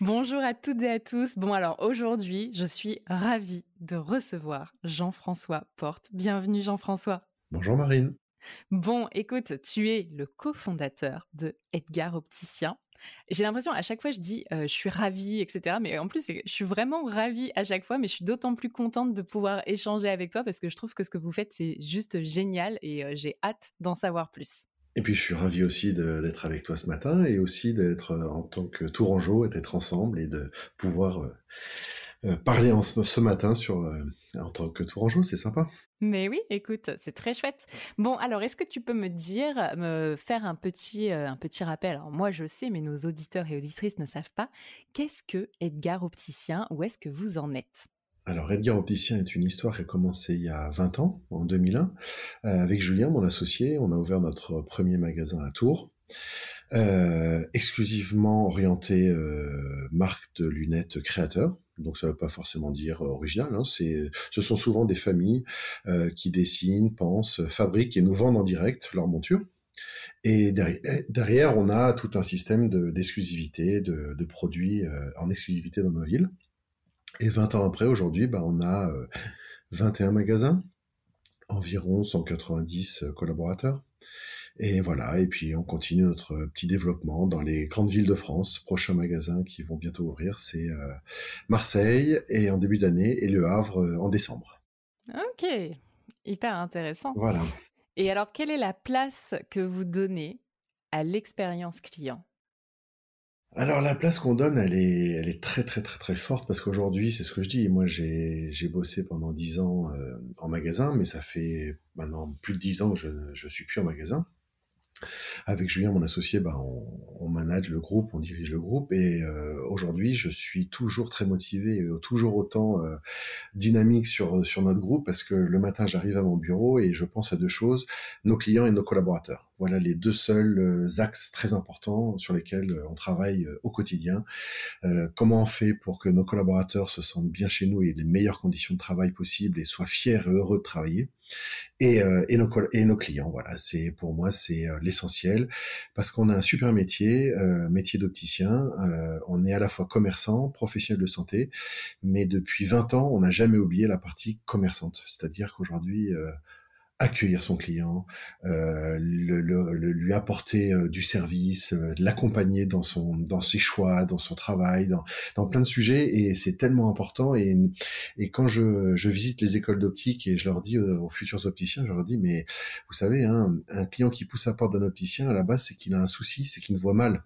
Bonjour à toutes et à tous. Bon alors aujourd'hui, je suis ravie de recevoir Jean-François Porte. Bienvenue Jean-François. Bonjour Marine. Bon, écoute, tu es le cofondateur de Edgar Opticien. J'ai l'impression à chaque fois je dis euh, je suis ravie, etc. Mais en plus je suis vraiment ravie à chaque fois, mais je suis d'autant plus contente de pouvoir échanger avec toi parce que je trouve que ce que vous faites c'est juste génial et euh, j'ai hâte d'en savoir plus. Et puis je suis ravi aussi d'être avec toi ce matin et aussi d'être euh, en tant que Tourangeau d'être ensemble et de pouvoir euh, euh, parler en ce, matin sur en tant que Tourangeau, c'est sympa. Mais oui, écoute, c'est très chouette. Bon, alors est-ce que tu peux me dire, me faire un petit, un petit rappel? Alors moi je sais, mais nos auditeurs et auditrices ne savent pas. Qu'est-ce que Edgar Opticien Où est-ce que vous en êtes? Alors Edgar Opticien est une histoire qui a commencé il y a 20 ans, en 2001. Euh, avec Julien, mon associé, on a ouvert notre premier magasin à Tours. Euh, exclusivement orienté euh, marque de lunettes créateurs. Donc ça ne veut pas forcément dire original. Hein. c'est, ce sont souvent des familles qui dessinent, pensent, fabriquent et nous vendent en direct leurs montures. Et derrière, on a tout un système d'exclusivité, de, de, produits en exclusivité dans nos villes. Et 20 ans après, aujourd'hui, bah, on a 21 euh, magasins, environ 190 euh, collaborateurs. Et voilà, et puis on continue notre petit développement dans les grandes villes de France. Prochains magasins qui vont bientôt ouvrir, c'est euh, Marseille et en début d'année et Le Havre en décembre. Ok, hyper intéressant. Voilà. Et alors, quelle est la place que vous donnez à l'expérience client? Alors la place qu'on donne, elle est, elle est très très très très forte parce qu'aujourd'hui, c'est ce que je dis. Moi, j'ai, bossé pendant dix ans euh, en magasin, mais ça fait maintenant plus de dix ans que je je suis plus en magasin. Avec Julien, mon associé, bah, on, manage le groupe, on dirige le groupe, et euh, aujourd'hui, je suis toujours très motivé, et toujours autant euh, dynamique sur sur notre groupe, parce que le matin, j'arrive à mon bureau et je pense à deux choses nos clients et nos collaborateurs. Voilà les deux seuls euh, axes très importants sur lesquels on travaille au quotidien. comment on fait pour que nos collaborateurs se sentent bien chez nous et les meilleures conditions de travail possibles et soient fiers et heureux de travailler? Et, euh, et, nos, clients. Voilà, c'est pour moi c'est euh, l'essentiel parce qu'on a un super métier, euh, métier d'opticien. Euh, on est à la fois commerçant, professionnel de santé, mais depuis 20 ans, on n'a jamais oublié la partie commerçante. C'est-à-dire qu'aujourd'hui, accueillir son client, euh, le, le, lui apporter euh, du service, euh, l'accompagner dans son dans ses choix, dans son travail, dans, dans plein de sujets et c'est tellement important et et quand je, je visite les écoles d'optique et je leur dis aux, futurs opticiens, je leur dis mais vous savez hein, un client qui pousse la porte d'un opticien à la base c'est qu'il a un souci, c'est qu'il ne voit mal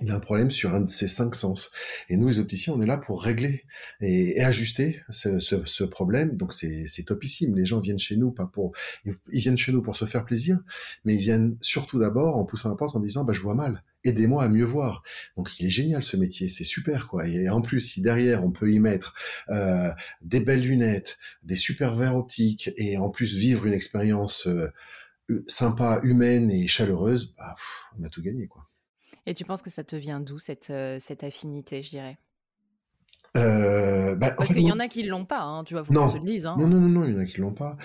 il a un problème sur un de ses cinq sens. Et nous, les opticiens, on est là pour régler et, ajuster ce, ce, ce, problème. Donc c'est topissime. Les gens viennent chez nous pas pour, ils viennent chez nous pour se faire plaisir, mais ils viennent surtout d'abord en poussant la porte en disant, bah je vois mal. Aidez-moi à mieux voir. Donc il est génial ce métier, c'est super quoi. Et en plus, si derrière on peut y mettre euh, des belles lunettes, des super verres optiques et en plus vivre une expérience euh, sympa, humaine et chaleureuse, bah, on a tout gagné quoi. Et tu penses que ça te vient d'où cette, euh, cette affinité, je dirais? Euh, bah, Parce qu'il y en a qui l'ont pas, hein, tu vois, faut non. se le dise. Hein. Non, non, non, non, il y en a qui l'ont pas.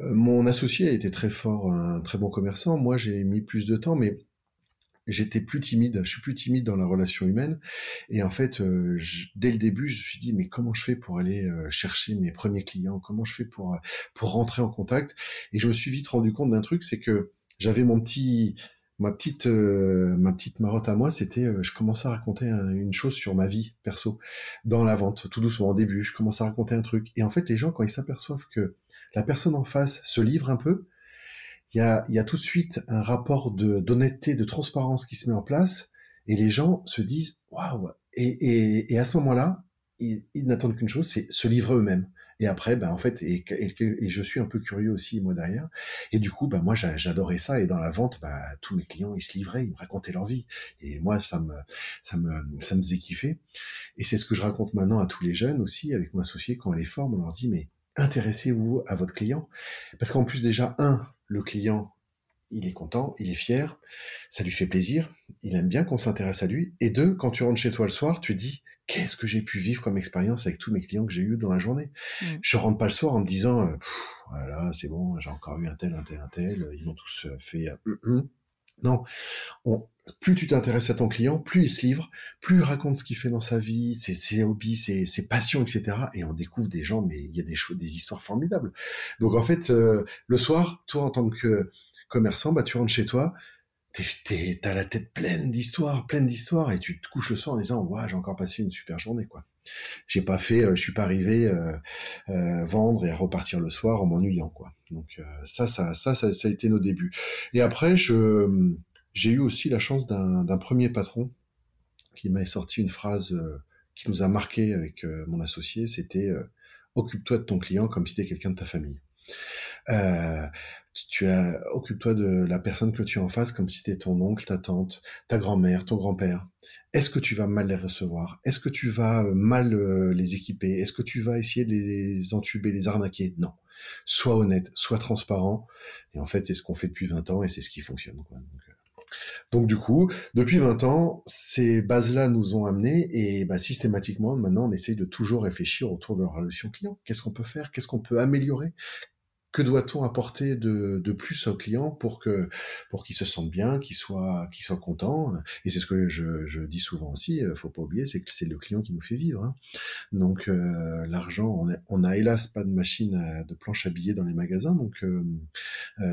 Euh, mon associé a été très fort, un très bon commerçant. Moi, j'ai mis plus de temps, mais j'étais plus timide, je suis plus timide dans la relation humaine. Et en fait, euh, dès le début, je me suis dit, mais comment je fais pour aller chercher mes premiers clients? Comment je fais pour, pour rentrer en contact? Et je me suis vite rendu compte d'un truc, c'est que j'avais mon petit, ma petite, ma petite marotte à moi, c'était, je commençais à raconter une chose sur ma vie perso dans la vente, tout doucement au début. Je commençais à raconter un truc. Et en fait, les gens, quand ils s'aperçoivent que la personne en face se livre un peu, il y a, y a tout de suite un rapport de d'honnêteté, de transparence qui se met en place, et les gens se disent waouh. Et, et, et, à ce moment-là, ils, ils n'attendent qu'une chose, c'est se livrer eux-mêmes. Et après, ben en fait, et, je suis un peu curieux aussi moi derrière. Et du coup, ben moi j'adorais ça. Et dans la vente, ben, tous mes clients ils se livraient, ils me racontaient leur vie. Et moi ça me ça me ça me faisait kiffer. Et c'est ce que je raconte maintenant à tous les jeunes aussi avec mon associé quand on les forme. On leur dit mais intéressez-vous à votre client parce qu'en plus déjà un le client, il est content, il est fier, ça lui fait plaisir, il aime bien qu'on s'intéresse à lui. Et deux, quand tu rentres chez toi le soir, tu dis, qu'est-ce que j'ai pu vivre comme expérience avec tous mes clients que j'ai eu dans la journée? Mm. Je rentre pas le soir en me disant, voilà, c'est bon, j'ai encore eu un tel, un tel, un tel, ils ont tous euh, fait. Euh, hum. Non, plus tu t'intéresses à ton client, plus il se livre, plus il raconte ce qu'il fait dans sa vie, ses, ses hobbies, ses, ses, passions, etc. Et on découvre des gens, mais il y a des, des histoires formidables. Donc en fait, euh, le soir, toi en tant que commerçant, bah, tu rentres chez toi, t'as la tête pleine d'histoires, pleine d'histoires, et tu te couches le soir en disant, ouais, j'ai encore passé une super journée, quoi. J'ai pas fait, euh, je suis pas arrivé euh, euh, vendre et repartir le soir en m'ennuyant, quoi. Donc ça, ça, ça, ça, ça a été nos débuts. Et après, je j'ai eu aussi la chance d'un premier patron qui m'a sorti une phrase qui nous a marqué avec mon associé, c'était occupe-toi de ton client comme si c'était quelqu'un de ta famille. Tu as occupe-toi de la personne que tu as en face comme si c'était ton oncle, ta tante, ta grand-mère, ton grand-père. Est-ce que tu vas mal les recevoir? Est-ce que tu vas mal les équiper? Est-ce que tu vas essayer de les entuber, les arnaquer? Non. Sois honnête, sois transparent. Et en fait, c'est ce qu'on fait depuis 20 ans et c'est ce qui fonctionne. Quoi. Donc du coup, depuis 20 ans, ces bases-là nous ont amenés et bah, systématiquement, maintenant, on essaye de toujours réfléchir autour de la relation client. Qu'est-ce qu'on peut faire? Qu'est-ce qu'on peut améliorer? Que doit-on apporter de, de, plus au client pour que pour qu'il se sente bien, qu'il soit qu'il soit content? Et c'est ce que je, je, dis souvent aussi. Euh, faut pas oublier, c'est que c'est le client qui nous fait vivre. Hein. Donc euh, l'argent, on, on a hélas pas de machine de planche à billets dans les magasins. Donc euh,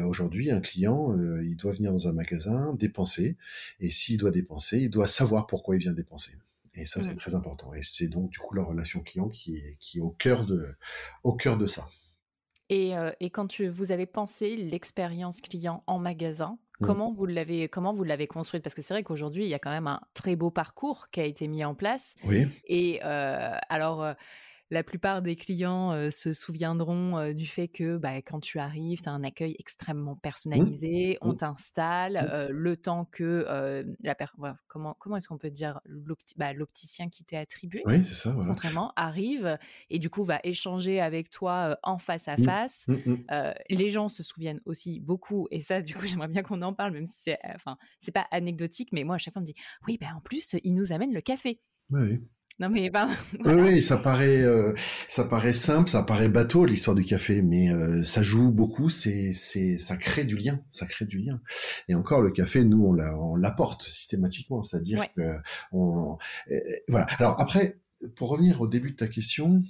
aujourd'hui, un client, il doit venir dans un magasin dépenser, et s'il doit dépenser, il doit savoir pourquoi il vient dépenser. Et ça, c'est mmh. très important. Et c'est donc du coup la relation client qui est qui est au cœur de au cœur de ça. Et, et quand tu, vous avez pensé l'expérience client en magasin, mmh. comment vous l'avez comment vous l'avez construite? Parce que c'est vrai qu'aujourd'hui, il y a quand même un très beau parcours qui a été mis en place. Oui. Et alors la plupart des clients se souviendront du fait que bah, quand tu arrives, tu as un accueil extrêmement mmh. personnalisé, on mmh. t'installe, mmh. le temps que la comment, comment est-ce qu'on peut dire bah, l'opticien qui t'est attribué, oui, ça, voilà. arrive et du coup va échanger avec toi en face à face. les gens se souviennent aussi beaucoup, et ça, du coup, j'aimerais bien qu'on en parle, même si c'est enfin, c'est pas anecdotique, mais moi, à chaque fois, on me dit oui, ben en plus, il nous amène le café. Oui. Non mais ben, oui, oui, ça paraît, euh, ça paraît simple, ça paraît bateau l'histoire du café, mais euh, ça joue beaucoup. C'est, c'est, ça crée du lien, ça crée du lien. Et encore, le café, nous, on, on l'apporte systématiquement, c'est-à-dire que on, voilà. Alors après, pour revenir au début de ta question,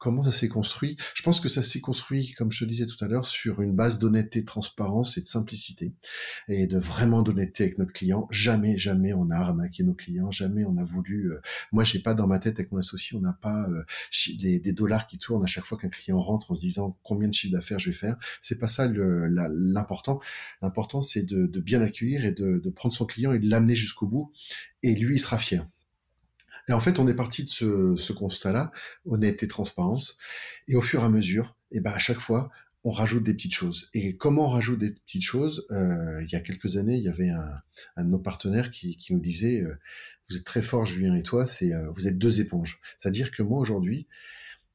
Comment ça s'est construit Je pense que ça s'est construit, comme je te disais tout à l'heure, sur une base d'honnêteté, de transparence et de simplicité, et de vraiment d'honnêteté avec notre client. Jamais, jamais on a arnaqué nos clients, jamais on a voulu. Euh, moi, j'ai pas dans ma tête avec mon associé, on n'a pas euh, des, des, dollars qui tournent à chaque fois qu'un client rentre en se disant combien de chiffre d'affaires je vais faire. C'est pas ça l'important. L'important, c'est de, de, bien accueillir et de, de prendre son client et de l'amener jusqu'au bout. Et lui, il sera fier. Et en fait, on est parti de ce, ce constat-là, honnêteté, transparence, et au fur et à mesure, et eh ben à chaque fois, on rajoute des petites choses. Et comment on rajoute des petites choses euh, Il y a quelques années, il y avait un, un de nos partenaires qui, qui nous disait euh, Vous êtes très fort, Julien et toi, c'est euh, vous êtes deux éponges. C'est-à-dire que moi aujourd'hui,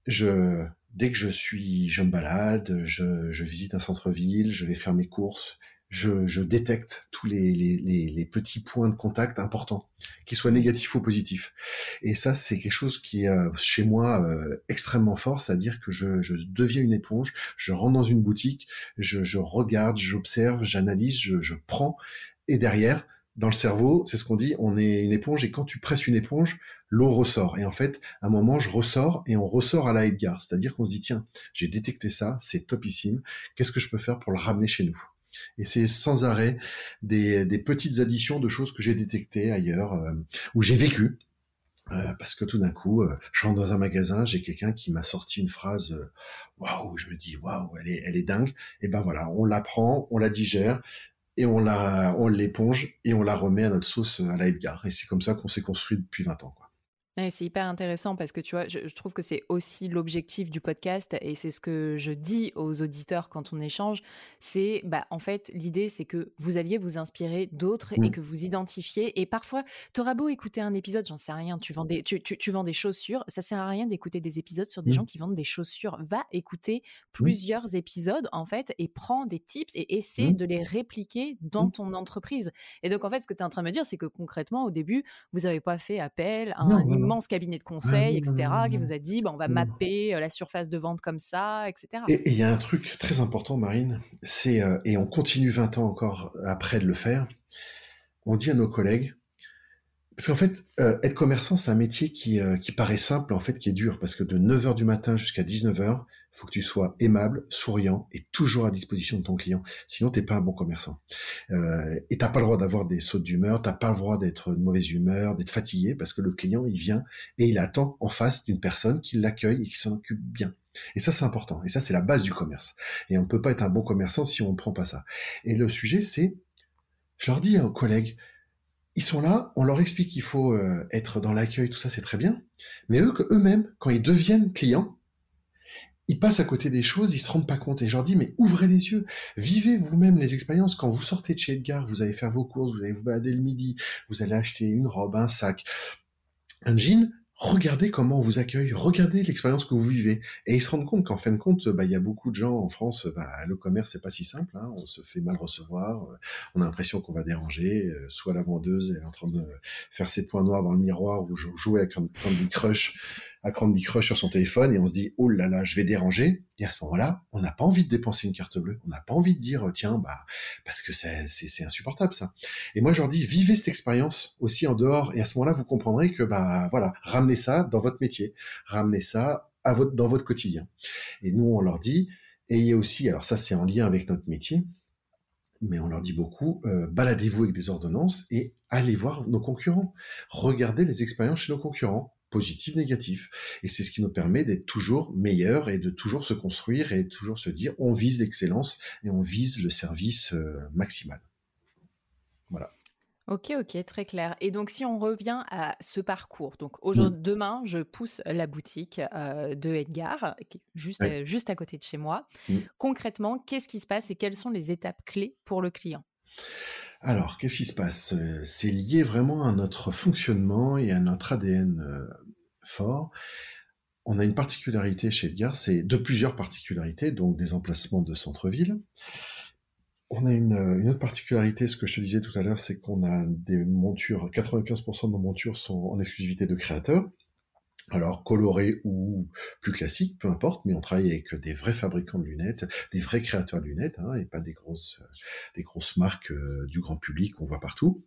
je dès que je suis, je me balade, je, je visite un centre-ville, je vais faire mes courses, je, détecte tous les, petits points de contact importants, qu'ils soient négatifs ou positifs. Et ça, c'est quelque chose qui est euh, chez moi euh, extrêmement fort, c'est-à-dire que je, deviens une éponge, je rentre dans une boutique, je, regarde, j'observe, j'analyse, je, prends, et derrière, dans le cerveau, c'est ce qu'on dit, on est une éponge et quand tu presses une éponge, l'eau ressort. Et en fait, à un moment, je ressors et on ressort à la Edgar. C'est-à-dire qu'on se dit, tiens, j'ai détecté ça, c'est topissime. Qu'est-ce que je peux faire pour le ramener chez nous? Et c'est sans arrêt des, petites additions de choses que j'ai détectées ailleurs, euh, où j'ai vécu. Euh, parce que tout d'un coup, euh, je rentre dans un magasin, j'ai quelqu'un qui m'a sorti une phrase, waouh, je me dis waouh, elle est, elle est dingue. Et ben voilà, on la prend, on la digère, et on la, on l'éponge et on la remet à notre sauce à la Edgar. Et c'est comme ça qu'on s'est construit depuis 20 ans. Quoi c'est hyper intéressant parce que tu vois, je, trouve que c'est aussi l'objectif du podcast et c'est ce que je dis aux auditeurs quand on échange. C'est, bah, en fait, l'idée, c'est que vous alliez vous inspirer d'autres et que vous identifiez. Et parfois, t'auras beau écouter un épisode, j'en sais rien, tu vends des, tu, tu, vends des chaussures, ça sert à rien d'écouter des épisodes sur des gens qui vendent des chaussures. Va écouter plusieurs épisodes, en fait, et prends des tips et essaie de les répliquer dans ton entreprise. Et donc, en fait, ce que tu es en train de me dire, c'est que concrètement, au début, vous n'avez pas fait appel à un immense cabinet de ah conseil, etc., qui vous a dit, bah, on va mapper la surface de vente comme ça, etc. Et il y a un truc très important, Marine, c'est, et on continue 20 ans encore après de le faire, on dit à nos collègues, parce qu'en fait, être commerçant, c'est un métier qui, qui paraît simple, en fait, qui est dur, parce que de 9h du matin jusqu'à 19h, il faut que tu sois aimable, souriant et toujours à disposition de ton client. Sinon, t'es pas un bon commerçant. Euh, et t'as pas le droit d'avoir des sautes d'humeur, t'as pas le droit d'être de mauvaise humeur, d'être fatigué, parce que le client, il vient et il attend en face d'une personne qui l'accueille et qui s'en occupe bien. Et ça, c'est important. Et ça, c'est la base du commerce. Et on ne peut pas être un bon commerçant si on ne prend pas ça. Et le sujet, c'est, je leur dis aux collègues, ils sont là, on leur explique qu'il faut euh, être dans l'accueil, tout ça, c'est très bien. Mais eux, eux-mêmes, quand ils deviennent clients, ils passent à côté des choses, ils se rendent pas compte. Et je leur dis, mais ouvrez les yeux, vivez vous-même les expériences. Quand vous sortez de chez Edgar, vous allez faire vos courses, vous allez vous balader le midi, vous allez acheter une robe, un sac, un jean. Regardez comment on vous accueille, regardez l'expérience que vous vivez. Et ils se rendent compte qu'en fin de compte, bah, il y a beaucoup de gens en France, bah, le commerce, c'est pas si simple. Hein. on se fait mal recevoir, on a l'impression qu'on va déranger. Euh, soit la vendeuse est en train de faire ses points noirs dans le miroir ou jouer avec un Candy Crush à Candy Crush sur son téléphone et on se dit oh là là je vais déranger. Et à ce moment-là on n'a pas envie de dépenser une carte bleue. On n'a pas envie de dire tiens bah parce que c'est insupportable ça. Et moi je leur dis vivez cette expérience aussi en dehors. Et à ce moment-là vous comprendrez que bah voilà ramenez ça dans votre métier. Ramenez ça dans votre quotidien. Et nous on leur dit ayez aussi alors ça c'est en lien avec notre métier mais on leur dit beaucoup, euh, baladez-vous avec des ordonnances et allez voir nos concurrents. Regardez les expériences chez nos concurrents positif, négatif. Et c'est ce qui nous permet d'être toujours meilleur et de toujours se construire et toujours se dire on vise l'excellence et on vise le service euh, maximal. Voilà. Ok, ok, très clair. Et donc, si on revient à ce parcours, donc aujourd'hui, mmh. demain, je pousse la boutique euh, de Edgar, juste, juste à côté de chez moi. Mmh. Concrètement, qu'est-ce qui se passe et quelles sont les étapes clés pour le client? Alors, qu'est-ce qui se passe? Euh, C'est lié vraiment à notre fonctionnement et à notre ADN fort. On a une particularité chez Edgar, c'est de plusieurs particularités, donc des emplacements de centre-ville. On a une, autre particularité, ce que je te disais tout à l'heure, c'est qu'on a des montures, 95% de nos montures sont en exclusivité de créateurs. Alors colorés ou plus classiques, peu importe, mais on travaille avec des vrais fabricants de lunettes, des vrais créateurs de lunettes, hein, et pas des grosses, des grosses marques euh, du grand public qu'on voit partout.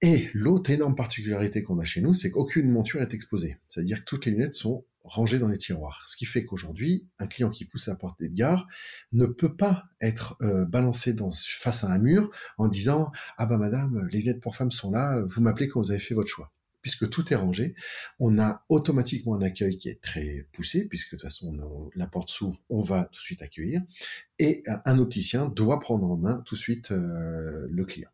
Et l'autre énorme particularité qu'on a chez nous, c'est qu'aucune monture est exposée. C'est-à-dire que toutes les lunettes sont rangées dans les tiroirs. Ce qui fait qu'aujourd'hui, un client qui pousse à la porte d'Edgar ne peut pas être euh, balancé dans, face à un mur en disant « Ah bah madame, les lunettes pour femmes sont là, vous m'appelez quand vous avez fait votre choix » puisque tout est rangé, on a automatiquement un accueil qui est très poussé, puisque de toute façon la porte s'ouvre, on va tout de suite accueillir, et un opticien doit prendre en main tout de suite euh, le client.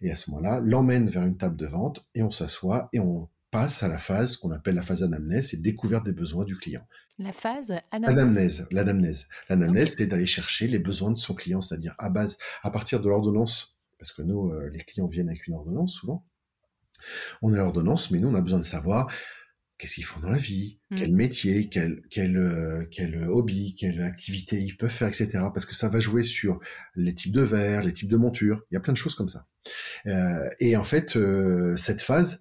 Et à ce moment-là, l'emmène vers une table de vente, et on s'assoit, et on passe à la phase qu'on appelle la phase anamnèse, et découverte des besoins du client. La phase anamnèse. L'anamnèse. L'anamnèse, c'est d'aller chercher les besoins de son client, c'est-à-dire à base, à partir de l'ordonnance, parce que nous, euh, les clients viennent avec une ordonnance souvent, on a l'ordonnance, mais nous, on a besoin de savoir qu'est-ce qu'ils font dans la vie, mmh. quel métier, quel, quel, euh, quel hobby, quelle activité ils peuvent faire, etc. Parce que ça va jouer sur les types de verres, les types de montures. Il y a plein de choses comme ça. Euh, et en fait, euh, cette phase,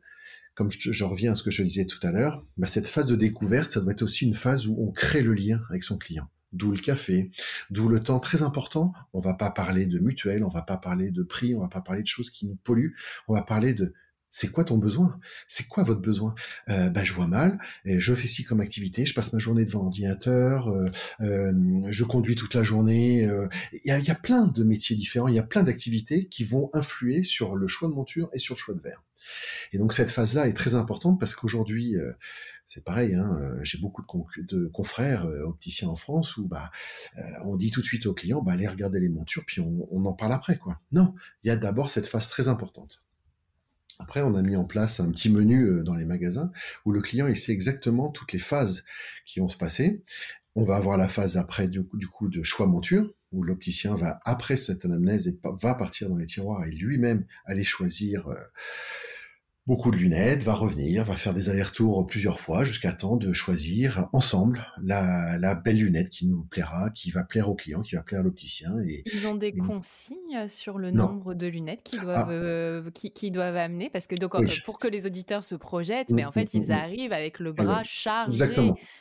comme je, reviens à ce que je disais tout à l'heure, bah, cette phase de découverte, ça doit être aussi une phase où on crée le lien avec son client. d'où le café, d'où le temps très important. On va pas parler de mutuelle, on va pas parler de prix, on va pas parler de choses qui nous polluent. On va parler de c'est quoi ton besoin? C'est quoi votre besoin? Euh, bah, Je vois mal, je fais ci comme activité, je passe ma journée devant l'ordinateur, euh, euh, je conduis toute la journée. Euh, il y, a, plein de métiers différents, il y a plein d'activités qui vont influer sur le choix de monture et sur le choix de verre. Et donc cette phase-là est très importante parce qu'aujourd'hui, c'est pareil, hein, j'ai beaucoup de, de confrères opticiens en France où bah, on dit tout de suite aux clients, bah, allez regarder les montures, puis on, on en parle après. quoi. Non, il y a d'abord cette phase très importante. Après, on a mis en place un petit menu euh, dans les magasins où le client sait exactement toutes les phases qui vont se passer. On va avoir la phase après du, coup de choix monture où l'opticien va après cette anamnèse et va partir dans les tiroirs et lui-même aller choisir euh, beaucoup de lunettes, va revenir, va faire des allers-retours plusieurs fois jusqu'à temps de choisir ensemble la, belle lunette qui nous plaira, qui va plaire au client, qui va plaire à l'opticien. Et, Ils ont des consignes sur le nombre de lunettes qu'ils ah. doivent, euh, qui, doivent amener? Parce que donc, pour que les auditeurs se projettent, mais en mmh, fait mmh, ils mmh, arrivent avec le bras chargé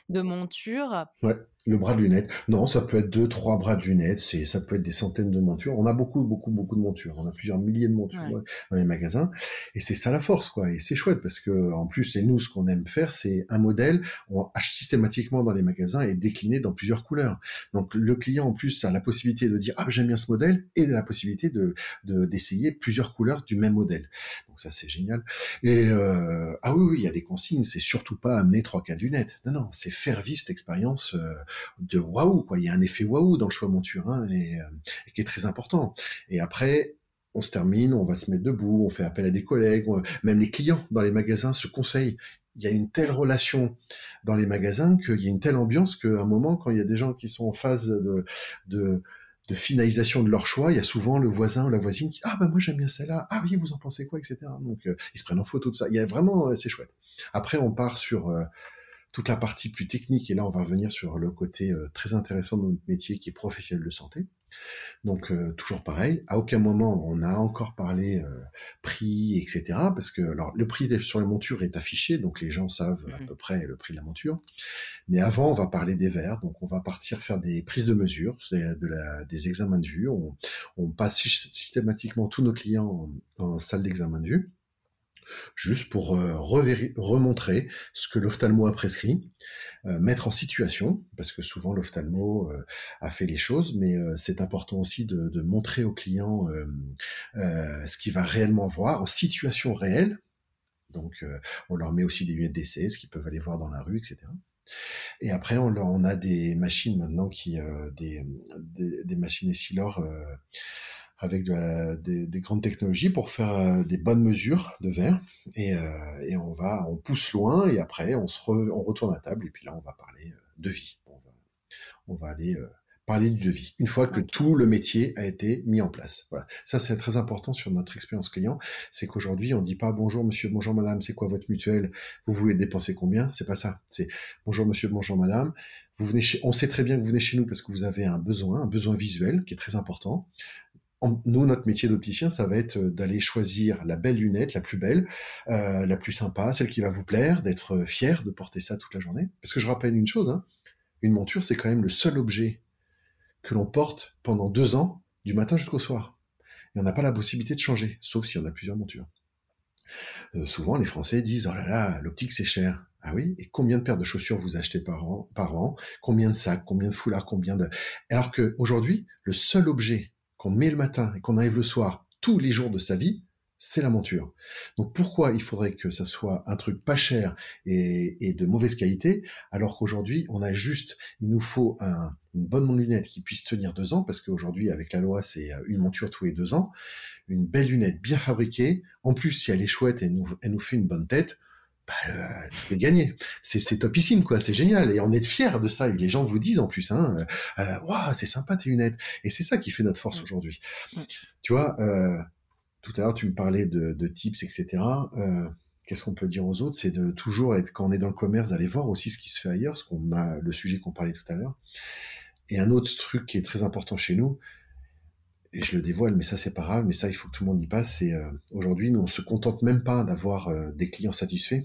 de monture. Ouais le bras de lunettes. Non, ça peut être deux, trois bras de lunettes. C'est, ça peut être des centaines de montures. On a beaucoup, beaucoup, beaucoup de montures. On a plusieurs milliers de montures dans les magasins. Et c'est ça la force, quoi. Et c'est chouette parce que, en plus, c'est nous, ce qu'on aime faire, c'est un modèle. On achète systématiquement dans les magasins et décliné dans plusieurs couleurs. Donc, le client, en plus, a la possibilité de dire, ah, j'aime bien ce modèle et de la possibilité de, de, d'essayer plusieurs couleurs du même modèle. Donc, ça, c'est génial. Et, euh, ah oui, oui, il y a des consignes. C'est surtout pas amener trois, quatre lunettes. Non, non, c'est faire vivre cette expérience, euh, de waouh, quoi. Il y a un effet waouh dans le choix monture hein, et, euh, et, qui est très important. Et après, on se termine, on va se mettre debout, on fait appel à des collègues, même les clients dans les magasins se conseillent. Il y a une telle relation dans les magasins qu'il y a une telle ambiance qu'à un moment, quand il y a des gens qui sont en phase de finalisation de leur choix, il y a souvent le voisin ou la voisine qui ah bah moi j'aime bien celle-là, ah oui vous en pensez quoi, etc. Donc euh, ils se prennent en photo de ça. Il y a vraiment euh, c'est chouette. Après on part sur toute la partie plus technique, et là on va revenir sur le côté euh, très intéressant de notre métier qui est professionnel de santé. Donc euh, toujours pareil, à aucun moment on a encore parlé euh, prix, etc. Parce que alors le prix sur les montures est affiché, donc les gens savent à mmh peu près le prix de la monture. Mais avant on va parler des verres, donc on va partir faire des prises de mesure, de la, des examens de vue. On, on passe systématiquement tous nos clients en, en salle d'examen de vue juste pour euh, remontrer ce que l'ophtalmo a prescrit, euh, mettre en situation, parce que souvent l'ophtalmo euh, a fait les choses, mais c'est important aussi de, montrer au client ce qu'il va réellement voir en situation réelle. Donc on leur met aussi des lunettes ce qu'ils peuvent aller voir dans la rue, etc. Et après, on, on a des machines maintenant qui, des, des, des, machines Essilor avec des, grandes technologies pour faire euh, des bonnes mesures de verre. Et, euh, et, on va on pousse loin et après on se on retourne à table. Et puis là on va parler euh, de vie. On va, on va aller parler du devis une fois que tout le métier a été mis en place. Voilà. Ça c'est très important sur notre expérience client. C'est qu'aujourd'hui on dit pas bonjour monsieur bonjour madame c'est quoi votre mutuelle? Vous voulez dépenser combien? C'est pas ça. C'est bonjour monsieur bonjour madame. Vous venez chez, on sait très bien que vous venez chez nous parce que vous avez un besoin un besoin visuel qui est très important nous, notre métier d'opticien, ça va être euh, d'aller choisir la belle lunette, la plus belle, euh, la plus sympa, celle qui va vous plaire, d'être euh, fier de porter ça toute la journée. Parce que je rappelle une chose, hein, une monture, c'est quand même le seul objet que l'on porte pendant deux ans, du matin jusqu'au soir. Et on n'a pas la possibilité de changer, sauf si on a plusieurs montures. souvent, les Français disent Oh là là, l'optique c'est cher. Ah oui, et combien de paires de chaussures vous achetez par an, par an? Combien de sacs? Combien de foulards? Combien de? Alors que aujourd'hui, le seul objet qu'on met le matin et qu'on arrive le soir tous les jours de sa vie, c'est la monture. Donc pourquoi il faudrait que ça soit un truc pas cher et, de mauvaise qualité, alors qu'aujourd'hui on a juste, il nous faut une bonne lunette qui puisse tenir deux ans, parce qu'aujourd'hui avec la loi c'est une monture tous les deux ans, une belle lunette bien fabriquée, en plus si elle est chouette et elle nous fait une bonne tête, bah, euh, gagné. C'est topissime, quoi. C'est génial. Et on est fiers de ça. Et les gens vous disent en plus, hein, euh, euh c'est sympa tes lunettes. Et c'est ça qui fait notre force aujourd'hui. Tu vois, euh, tout à l'heure, tu me parlais de, de tips, etc. Qu'est-ce qu'on peut dire aux autres? C'est de toujours être, quand on est dans le commerce, d'aller voir aussi ce qui se fait ailleurs, ce qu'on a, le sujet qu'on parlait tout à l'heure. Et un autre truc qui est très important chez nous, et je le dévoile, mais ça c'est pas grave, mais ça il faut que tout le monde y passe. C'est euh, aujourd'hui, nous on se contente même pas d'avoir euh, des clients satisfaits.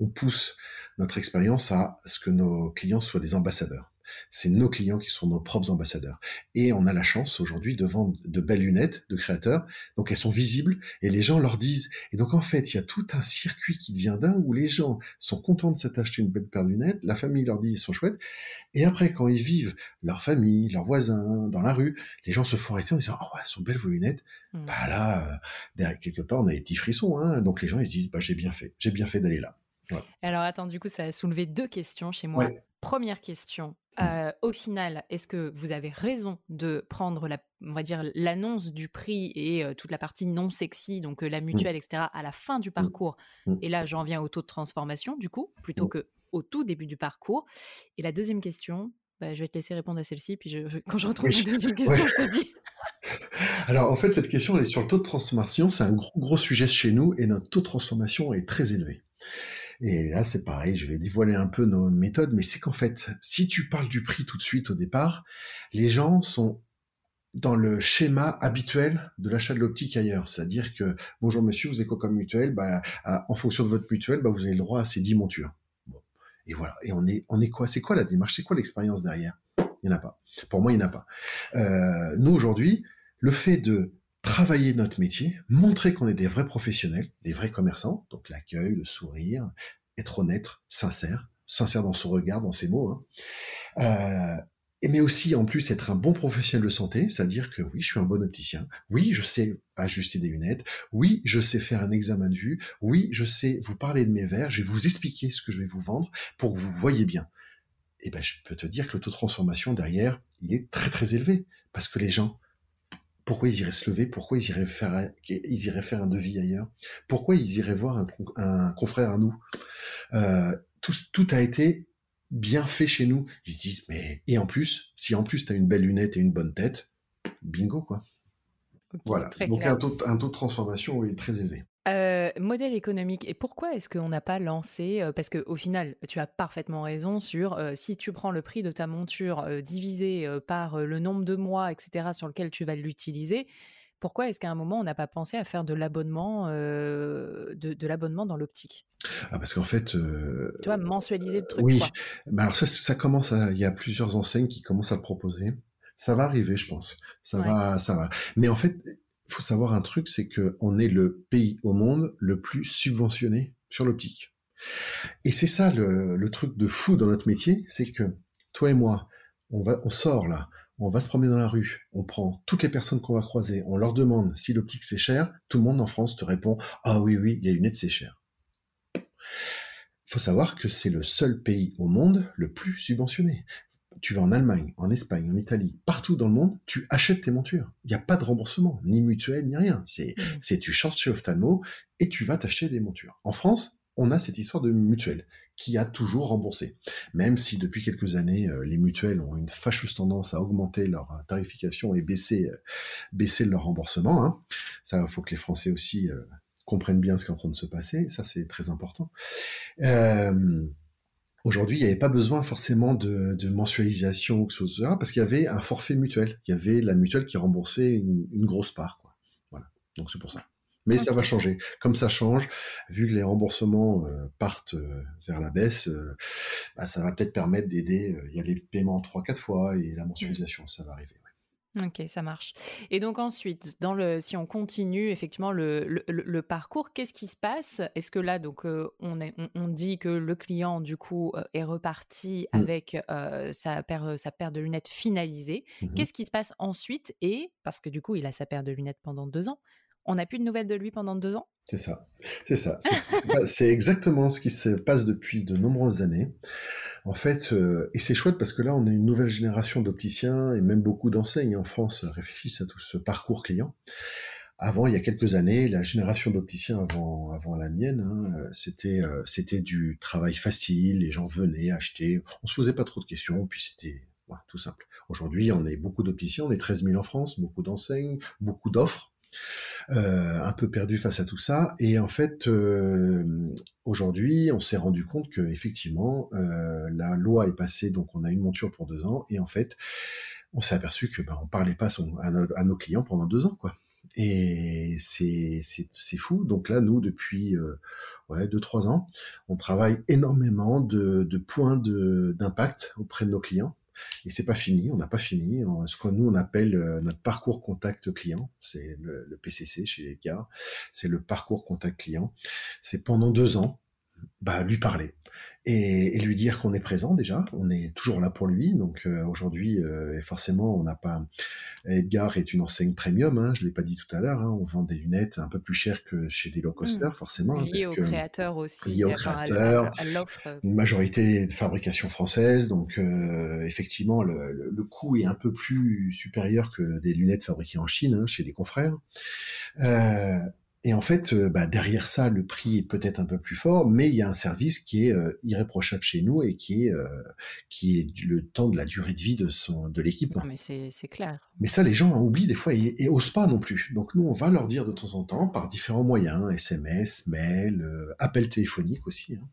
On pousse notre expérience à ce que nos clients soient des ambassadeurs. C'est nos clients qui sont nos propres ambassadeurs. Et on a la chance aujourd'hui de vendre de belles lunettes de créateurs. Donc elles sont visibles et les gens leur disent. Et donc en fait, il y a tout un circuit qui devient dingue où les gens sont contents de s'attacher une belle paire de lunettes. La famille leur dit ils sont chouettes. Et après, quand ils vivent leur famille, leurs voisins, dans la rue, les gens se font arrêter en disant oh ouais, elles sont belles vos lunettes. Mmh. Bah là, euh, quelque part, on a des petits frissons. Hein. Donc les gens ils se disent bah j'ai bien fait, j'ai bien fait d'aller là. Alors attends, du coup, ça a soulevé deux questions chez moi. Première question. Mmh. Euh, au final, est-ce que vous avez raison de prendre la, on va dire l'annonce du prix et euh, toute la partie non sexy, donc euh, la mmh. mutuelle, etc., à la fin du parcours? Et là, j'en viens au taux de transformation, du coup, plutôt que au tout début du parcours. Et la deuxième question, bah, je vais te laisser répondre à celle-ci, puis quand je retrouve la deuxième question, je te dis. Alors en fait, cette question, elle est sur le taux de transformation. C'est un gros, gros sujet chez nous et notre taux de transformation est très élevé. Et là, c'est pareil, je vais dévoiler un peu nos méthodes, mais c'est qu'en fait, si tu parles du prix tout de suite au départ, les gens sont dans le schéma habituel de l'achat de l'optique ailleurs. C'est-à-dire que, bonjour monsieur, vous avez quoi comme mutuelle? Bah, En fonction de votre mutuelle, bah, vous avez le droit à ces 10 montures. Et voilà. Et on est, on est quoi? C'est quoi la démarche? C'est quoi l'expérience derrière? Il n'y en a pas. Pour moi, il n'y en a pas. Euh, nous, aujourd'hui, le fait de travailler notre métier, montrer qu'on est des vrais professionnels, des vrais commerçants, l'accueil, le sourire, être honnête, sincère, sincère dans son regard, dans ses mots, hein. euh, mais aussi en plus être un bon professionnel de santé, c'est-à-dire que oui, je suis un bon opticien, oui, je sais ajuster des lunettes, oui, je sais faire un examen de vue, oui, je sais vous parler de mes verres, je vais vous expliquer ce que je vais vous vendre pour que vous voyez bien. Et eh ben, je peux te dire que le taux de transformation derrière, il est très très élevé parce que les gens pourquoi ils iraient se lever Pourquoi ils iraient faire, un, ils iraient faire un devis ailleurs Pourquoi ils iraient voir un, confrère à nous euh, tout, tout, a été bien fait chez nous. Ils se disent, mais et en plus, si en plus tu as une belle lunette et une bonne tête, bingo quoi. voilà. Donc un taux, un taux, de transformation est très élevé. Euh, modèle économique. Et pourquoi est-ce qu'on n'a pas lancé euh, Parce qu'au final, tu as parfaitement raison sur euh, si tu prends le prix de ta monture divisé par le nombre de mois, etc., sur lequel tu vas l'utiliser. Pourquoi est-ce qu'à un moment on n'a pas pensé à faire de l'abonnement, de, l'abonnement dans l'optique? Ah parce qu'en fait, tu vois, mensualiser le truc. Oui, bah, alors ça, ça commence. il y a plusieurs enseignes qui commencent à le proposer. Ça va arriver, je pense. Ça va, ça va. Mais en fait, faut savoir un truc, c'est que on est le pays au monde le plus subventionné sur l'optique. Et c'est ça le, truc de fou dans notre métier, c'est que toi et moi, on va, on sort là, on va se promener dans la rue, on prend toutes les personnes qu'on va croiser, on leur demande si l'optique c'est cher, tout le monde en France te répond ah oui oui, les lunettes c'est cher. Faut savoir que c'est le seul pays au monde le plus subventionné tu vas en Allemagne, en Espagne, en Italie, partout dans le monde, tu achètes tes montures. Il n'y a pas de remboursement, ni mutuel, ni rien. C'est, c'est tu changes chez Ophthalmo et tu vas t'acheter des montures. En France, on a cette histoire de mutuelle qui a toujours remboursé. Même si depuis quelques années, euh, les mutuelles ont une fâcheuse tendance à augmenter leur euh, tarification et baisser, euh, baisser leur remboursement. Hein. Ça, il faut que les Français aussi comprennent bien ce qui est en train de se passer. Ça, c'est très important. Aujourd'hui, il n'y avait pas besoin forcément de, mensualisation ou chose parce qu'il y avait un forfait mutuel. Il y avait la mutuelle qui remboursait une, grosse part. Quoi. Voilà. Donc c'est pour ça. Mais ça va changer. Comme ça change, vu que les remboursements euh, partent euh, vers la baisse, euh, bah, ça va peut-être permettre d'aider. Il y a les paiements 3-4 fois et la mensualisation, ça va arriver. Ok, ça marche. Et donc ensuite, dans le, si on continue effectivement le, le, parcours, qu'est-ce qui se passe? Est-ce que là, donc, euh, on, est, on, dit que le client, du coup, euh, est reparti mmh. avec euh, sa, paire, sa paire de lunettes finalisée. Mmh qu'est-ce qui se passe ensuite? Et, parce que du coup, il a sa paire de lunettes pendant deux ans, on n'a plus de nouvelles de lui pendant deux ans? C'est ça. C'est ça. C'est exactement ce qui se passe depuis de nombreuses années. En fait, euh, et c'est chouette parce que là, on a une nouvelle génération d'opticiens et même beaucoup d'enseignes en France réfléchissent à tout ce parcours client. Avant, il y a quelques années, la génération d'opticiens avant, avant la mienne, hein, c'était, euh, c'était du travail facile, les gens venaient acheter, on se posait pas trop de questions, puis c'était tout simple. Aujourd'hui, on est beaucoup d'opticiens, on est 13 000 en France, beaucoup d'enseignes, beaucoup d'offres. Euh, un peu perdu face à tout ça. Et en fait, euh, aujourd'hui, on s'est rendu compte que effectivement, euh, la loi est passée, donc on a une monture pour deux ans, et en fait, on s'est aperçu que ben, on parlait pas à, nos clients pendant deux ans, quoi. Et c'est fou. Donc là, nous, depuis ouais, deux, trois ans, on travaille énormément de, de points d'impact auprès de nos clients Et c'est pas fini, on n'a pas fini. ce que nous on appelle notre parcours contact client, c'est le, PCC chez Edgar, c'est le parcours contact client. C'est pendant deux ans, bah, lui parler et, lui dire qu'on est présent déjà, on est toujours là pour lui. Donc euh, aujourd'hui, euh, forcément, on n'a pas. Edgar est une enseigne premium, hein, je l'ai pas dit tout à l'heure. Hein, on vend des lunettes un peu plus chères que chez des low costers, mmh. forcément. Hein, lié aux créateurs aussi. Lié aux créateurs. Une majorité de fabrication française, donc euh, effectivement, le, le, coût est un peu plus supérieur que des lunettes fabriquées en Chine hein, chez les confrères. Et en fait, euh, bah, derrière ça, le prix est peut-être un peu plus fort, mais il y a un service qui est euh, irréprochable chez nous et qui est, euh, qui est le temps de la durée de vie de, son, de l'équipe. mais c'est clair. Mais ça, les gens oublient des fois et, et, osent pas non plus. Donc nous, on va leur dire de temps en temps, par différents moyens, SMS, mail, appel téléphonique aussi. Hein.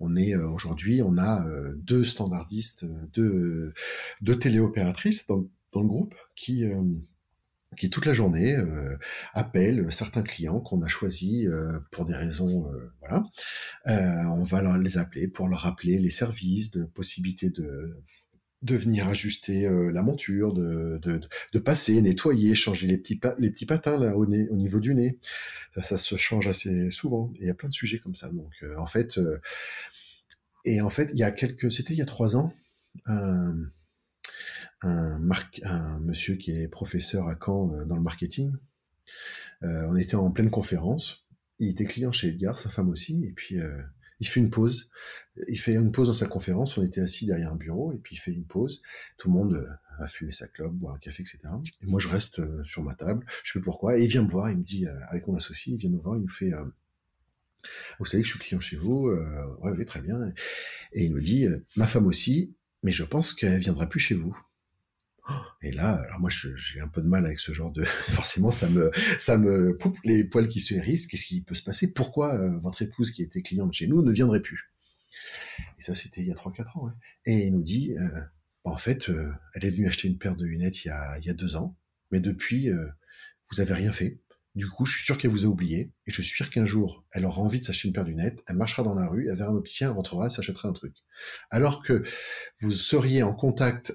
On est aujourd'hui, on a deux standardistes, deux, deux téléopératrices dans, dans le groupe qui qui toute la journée euh, appelle certains clients qu'on a choisis euh, pour des raisons euh, voilà on va les appeler pour leur rappeler les services de possibilité de de venir ajuster la monture, de, de, passer, nettoyer, changer les petits, les petits patins là au, niveau du nez. Ça, se change assez souvent. Et il y a plein de sujets comme ça. Donc en fait, et en fait, il y a quelques, c'était il y a trois ans, un, un monsieur qui est professeur à Caen euh, dans le marketing. Euh, on était en pleine conférence. Il était client chez Edgar, sa femme aussi, et puis euh, il fait une pause. Il fait une pause dans sa conférence. On était assis derrière un bureau, et puis il fait une pause. Tout le monde va fumer sa clope, boire un café, etc. Et moi, je reste sur ma table. Je sais pourquoi. Et il vient me voir. Il me dit, avec mon associé, il vient nous voir. Il nous fait. vous savez que je suis client chez vous, euh, ouais, très bien. Et il me dit, ma femme aussi, mais je pense qu'elle viendra plus chez vous. Et là, alors moi, j'ai un peu de mal avec ce genre de. Forcément, ça me, ça me poupe les poils qui se hérissent. Qu'est-ce qui peut se passer? Pourquoi euh, votre épouse, qui était cliente chez nous, ne viendrait plus? Et ça, c'était il y a 3-4 ans. Et il nous dit, euh, bah, en fait, euh, elle est venue acheter une paire de lunettes il y a, il deux ans, mais depuis, vous avez rien fait. Du coup, je suis sûr qu'elle vous a oublié, et je suis sûr qu'un jour, elle aura envie de s'acheter une paire de lunettes, elle marchera dans la rue, elle verra un opticien, elle rentrera, s'achètera un truc. Alors que vous seriez en contact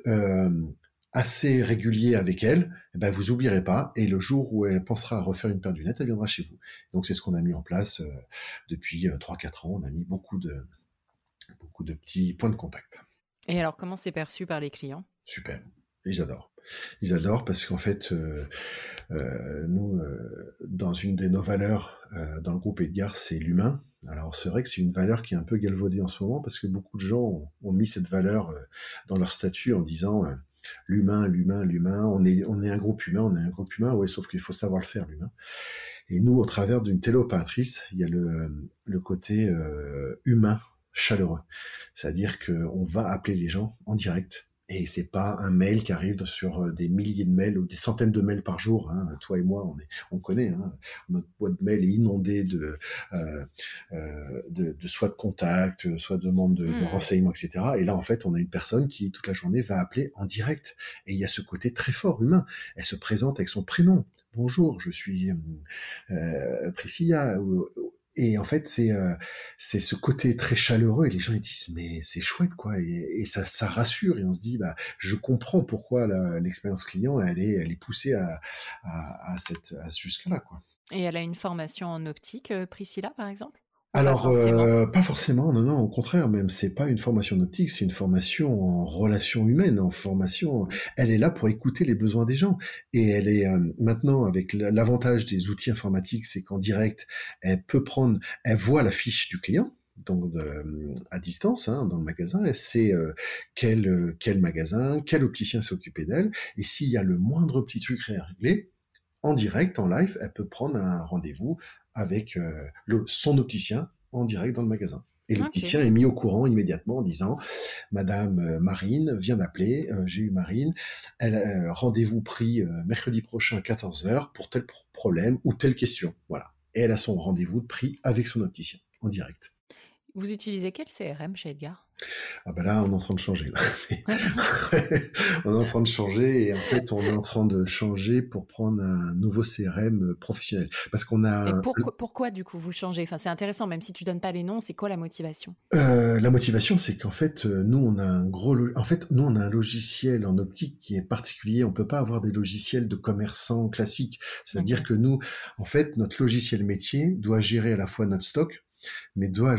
assez régulier avec elle, eh ben vous oublierez pas. Et le jour où elle pensera à refaire une paire de lunettes, elle viendra chez vous. Donc c'est ce qu'on a mis en place euh, depuis 3-4 euh, ans. On a mis beaucoup de, beaucoup de petits points de contact. Et alors comment c'est perçu par les clients? Super, ils adorent. Ils adorent parce qu'en fait, euh, nous, dans une de nos valeurs dans le groupe Edgar, c'est l'humain. Alors c'est vrai que c'est une valeur qui est un peu galvaudée en ce moment parce que beaucoup de gens ont, ont mis cette valeur dans leur statut en disant l'humain, l'humain, l'humain. On est, on est un groupe humain, on est un groupe humain, ouais, sauf qu'il faut savoir le faire, l'humain. Et nous, au travers d'une téléopératrice, il y a le, le côté euh, humain chaleureux. C'est-à-dire qu'on va appeler les gens en direct et c'est pas un mail qui arrive sur euh, des milliers de mails ou des centaines de mails par jour. Hein. Toi et moi, on, est, on connaît. Hein. Notre boîte mail est inondée de, euh, euh, de, de, soit de contacts, soit de demandes de, de, mmh. renseignements, etc. Et là, en fait, on a une personne qui toute la journée va appeler en direct. Et il y a ce côté très fort humain. Elle se présente avec son prénom. Bonjour, je suis euh, Priscilla. Et en fait, c'est euh, c'est ce côté très chaleureux et les gens ils disent mais c'est chouette quoi et, ça, rassure et on se dit bah je comprends pourquoi l'expérience client elle est elle est poussée à à, à cette jusqu'à là quoi. Et elle a une formation en optique, euh, Priscilla par exemple? Alors, pas forcément. Euh, pas forcément, non, non, au contraire, même, c'est pas une formation optique, c'est une formation en relation humaine, en formation. Elle est là pour écouter les besoins des gens. Et elle est euh, maintenant, avec l'avantage des outils informatiques, c'est qu'en direct, elle peut prendre, elle voit la fiche du client, donc à distance hein, dans le magasin, elle sait euh, quel, quel magasin, quel opticien s'est occupé d'elle, et s'il y a le moindre petit truc à régler, en direct, en live, elle peut prendre un rendez-vous avec euh, le, son opticien en direct dans le magasin. Et l'opticien est mis au courant immédiatement en disant Madame euh, Marine vient d'appeler, euh, j'ai eu Marine, elle rendez-vous pris mercredi prochain à 14h pour tel problème ou telle question. Voilà. Et elle a son rendez-vous pris avec son opticien en direct. Vous utilisez quel CRM chez Edgar? Ah ben là, on est en train de changer. on est en train de changer et en fait, on est en train de changer pour prendre un nouveau CRM professionnel. Parce qu'on a. pourquoi, du coup vous changez? Enfin, c'est intéressant, même si tu donnes pas les noms, c'est quoi la motivation? Euh, La motivation, c'est qu'en fait, euh, nous, on a un gros. En fait, nous, on a un logiciel en optique qui est particulier. On peut pas avoir des logiciels de commerçants classiques. C'est-à-dire que nous, en fait, notre logiciel métier doit gérer à la fois notre stock, mais doit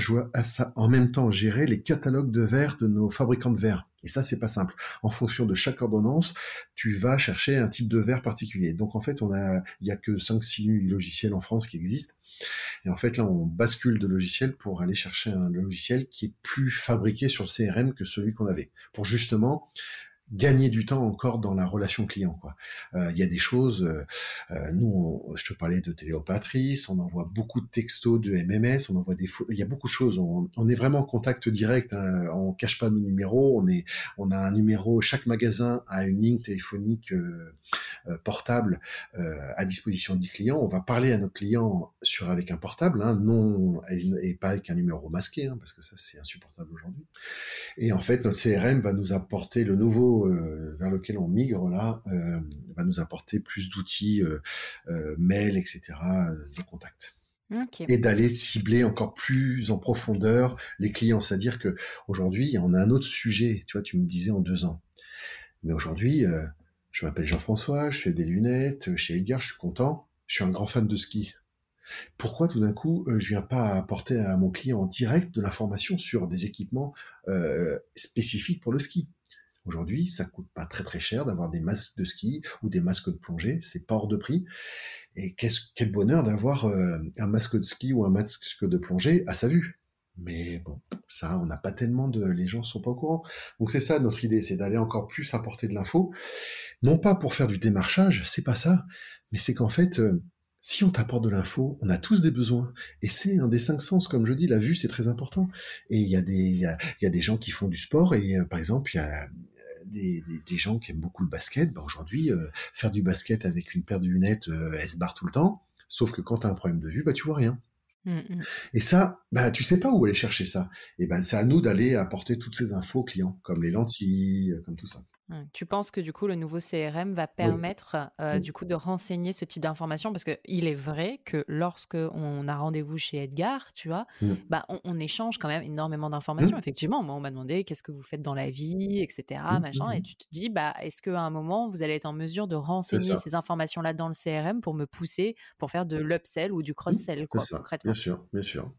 en même temps gérer les catalogues de verres de nos fabricants de verres. Et ça, c'est pas simple. En fonction de chaque ordonnance, tu vas chercher un type de verre particulier. Donc en fait, on a, il y a que 5-6 logiciels en France qui existent. Et en fait, là, on bascule de logiciel pour aller chercher un logiciel qui est plus fabriqué sur le CRM que celui qu'on avait. Pour justement gagner du temps encore dans la relation client. Quoi. Euh, il y a des choses. Euh, euh, nous, je te parlais de téléopatrice, on envoie beaucoup de textos de MMS, on envoie des. Il y a beaucoup de choses. On, est vraiment en contact direct. Hein, on cache pas nos numéros. On est, on a un numéro. Chaque magasin a une ligne téléphonique portable à disposition du client. On va parler à notre client sur avec un portable, hein, non et, pas avec un numéro masqué, hein, parce que ça c'est insupportable aujourd'hui. Et en fait, notre CRM va nous apporter le nouveau euh, vers lequel on migre là euh, va nous apporter plus d'outils, euh, mail, etc., de contact. Et d'aller cibler encore plus en profondeur les clients. C'est-à-dire que aujourd'hui, on a un autre sujet. Tu vois, tu me disais en deux ans. Mais aujourd'hui, je m'appelle Jean-François, je fais des lunettes chez Edgar, je suis content. Je suis un grand fan de ski. Pourquoi tout d'un coup je viens pas apporter à mon client en direct de l'information sur des équipements spécifiques pour le ski? Aujourd'hui, ça coûte pas très très cher d'avoir des masques de ski ou des masques de plongée, c'est pas hors de prix. Et quel bonheur d'avoir euh, un masque de ski ou un masque de plongée à sa vue. Mais bon, ça, on n'a pas tellement de, les gens sont pas au courant. Donc c'est ça notre idée, c'est d'aller encore plus apporter de l'info, non pas pour faire du démarchage, c'est pas ça, mais c'est qu'en fait, euh, si on t'apporte de l'info, on a tous des besoins. Et c'est un des cinq sens, comme je dis, la vue, c'est très important. Et il y, a des, il y, a, des gens qui font du sport, et euh, par exemple, il y a, des, gens qui aiment beaucoup le basket, bah aujourd'hui, euh, faire du basket avec une paire de lunettes, euh, elle se barre tout le temps. Sauf que quand tu as un problème de vue, bah tu vois rien. Mmh, mmh. Et ça, bah tu sais pas où aller chercher ça. Et ben c'est à nous d'aller apporter toutes ces infos aux clients, comme les lentilles, comme tout ça. Mmh. Tu penses que du coup le nouveau CRM va permettre euh, du coup de renseigner ce type d'informations? Parce qu'il est vrai que lorsque on a rendez-vous chez Edgar, tu vois, mmh. bah on, échange quand même énormément d'informations. Mmh. Effectivement, moi on m'a demandé qu'est-ce que vous faites dans la vie, etc. Machin, et tu te dis bah est-ce qu'à un moment vous allez être en mesure de renseigner ces informations-là dans le CRM pour me pousser pour faire de l'upsell ou du cross-sell quoi concrètement. Bien sûr, bien sûr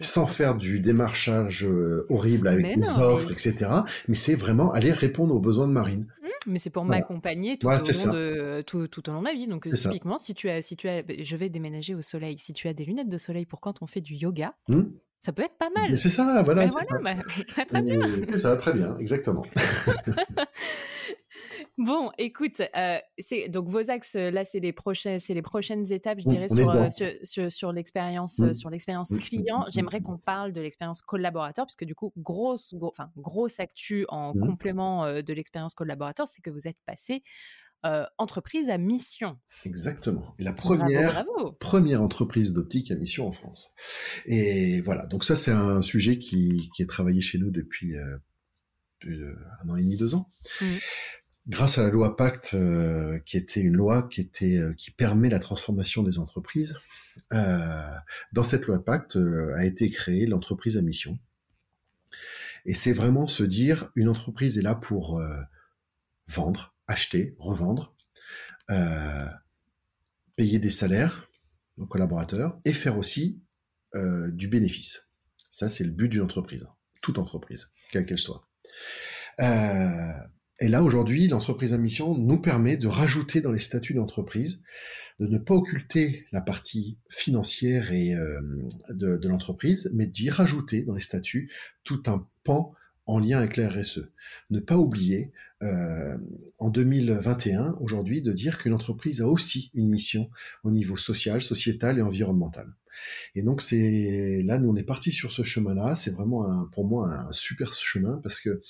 sans faire du démarchage euh, horrible avec des offres, etc. Mais c'est vraiment aller répondre aux besoins de Marine. Mmh, mais c'est pour m'accompagner tout, au long de, tout, tout, au long de ma vie. Donc, typiquement, si tu as, si tu as, je vais déménager au soleil. Si tu as des lunettes de soleil pour quand on fait du yoga, mmh. ça peut être pas mal. C'est ça, voilà. Bah, très, très bien. C'est ça, très bien, exactement. Bon, écoute, euh, c'est donc vos axes là, c'est les prochaines, c'est les prochaines étapes, je dirais, sur, euh, sur, sur, l'expérience, mmh. sur l'expérience mmh. client. Mmh. J'aimerais qu'on parle de l'expérience collaborateur, parce que du coup, grosse, enfin, grosse actu en complément euh, de l'expérience collaborateur, c'est que vous êtes passé entreprise à mission. Exactement. La première, première entreprise d'optique à mission en France. Et voilà, donc ça c'est un sujet qui, qui, est travaillé chez nous depuis un an et demi, deux ans grâce à la loi Pacte, euh, qui était une loi euh, qui permet la transformation des entreprises, euh, dans cette loi Pacte a été créée l'entreprise à mission. Et c'est vraiment se dire une entreprise est là pour vendre, acheter, revendre, payer des salaires aux collaborateurs et faire aussi du bénéfice. Ça, c'est le but d'une entreprise, toute entreprise, quelle qu'elle soit. Et là, aujourd'hui, l'entreprise à mission nous permet de rajouter dans les statuts d'entreprise, de ne pas occulter la partie financière et euh, de, l'entreprise, mais d'y rajouter dans les statuts tout un pan en lien avec la RSE. Ne pas oublier, euh, en 2021, aujourd'hui, de dire qu'une entreprise a aussi une mission au niveau social, sociétal et environnemental. Et donc c'est là, nous on est parti sur ce chemin-là. C'est vraiment pour moi un super chemin parce que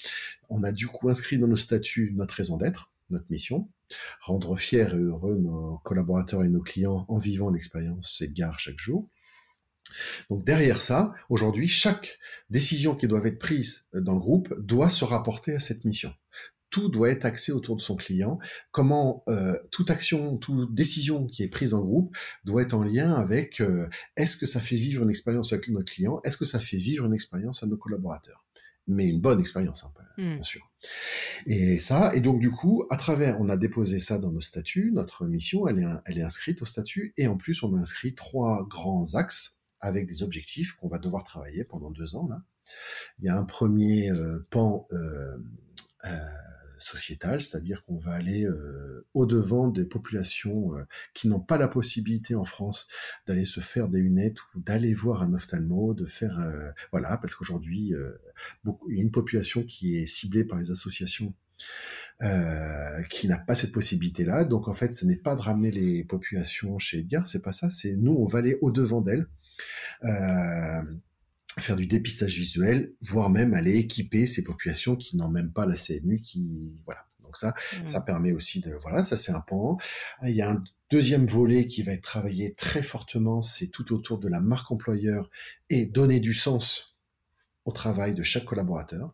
on a du coup inscrit dans nos statuts notre raison d'être, notre mission, rendre fiers et heureux nos collaborateurs et nos clients en vivant l'expérience Edgar chaque jour. Donc derrière ça, aujourd'hui, chaque décision qui doit être prise dans le groupe doit se rapporter à cette mission. Tout doit être axé autour de son client. Comment euh, toute action, toute décision qui est prise en groupe doit être en lien avec euh, est-ce que ça fait vivre une expérience avec notre client, est-ce que ça fait vivre une expérience à nos collaborateurs? Mais une bonne expérience, hein, bien mmh. sûr. Et ça, et donc du coup, à travers, on a déposé ça dans nos statuts, notre mission, elle est, elle est inscrite au statut, et en plus, on a inscrit trois grands axes avec des objectifs qu'on va devoir travailler pendant deux ans. Là. Il y a un premier euh, pan euh, euh, sociétal, c'est-à-dire qu'on va aller au-devant des populations qui n'ont pas la possibilité en France d'aller se faire des lunettes ou d'aller voir un ophtalmo, de faire... voilà, parce qu'aujourd'hui, une population qui est ciblée par les associations euh, qui n'a pas cette possibilité-là. Donc en fait, ce n'est pas de ramener les populations chez Edgar, c'est pas ça. C'est nous, on va aller au devant d'elles euh, faire du dépistage visuel, voire même aller équiper ces populations qui n'ont même pas la CMU, qui voilà. Donc ça, mmh. ça permet aussi de voilà, ça c'est un. Il y a un deuxième volet qui va être travaillé très fortement, c'est tout autour de la marque employeur et donner du sens au travail de chaque collaborateur.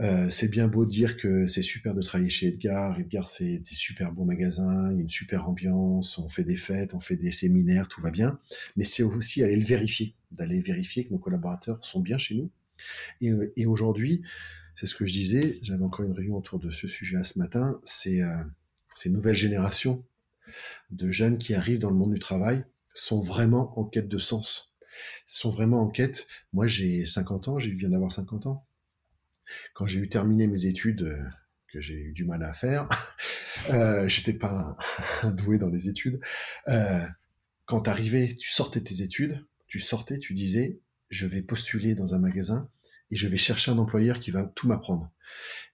Euh, c'est bien beau dire que c'est super de travailler chez Edgar. Edgar, c'est des super beaux magasins, une super ambiance, on fait des fêtes, on fait des séminaires, tout va bien. Mais c'est aussi aller le vérifier, d'aller vérifier que nos collaborateurs sont bien chez nous. Et, euh, aujourd'hui, c'est ce que je disais, j'avais encore une réunion autour de ce sujet-là ce matin, c'est euh, ces nouvelles générations de jeunes qui arrivent dans le monde du travail sont vraiment en quête de sens, sont vraiment en quête. Moi, j'ai 50 ans, je viens d'avoir 50 ans quand j'ai eu terminé mes études, euh, que j'ai eu du mal à faire, euh, j'étais pas un, doué dans les études. Euh, quand t'arrivais, tu sortais tes études, tu sortais, tu disais, je vais postuler dans un magasin et je vais chercher un employeur qui va tout m'apprendre.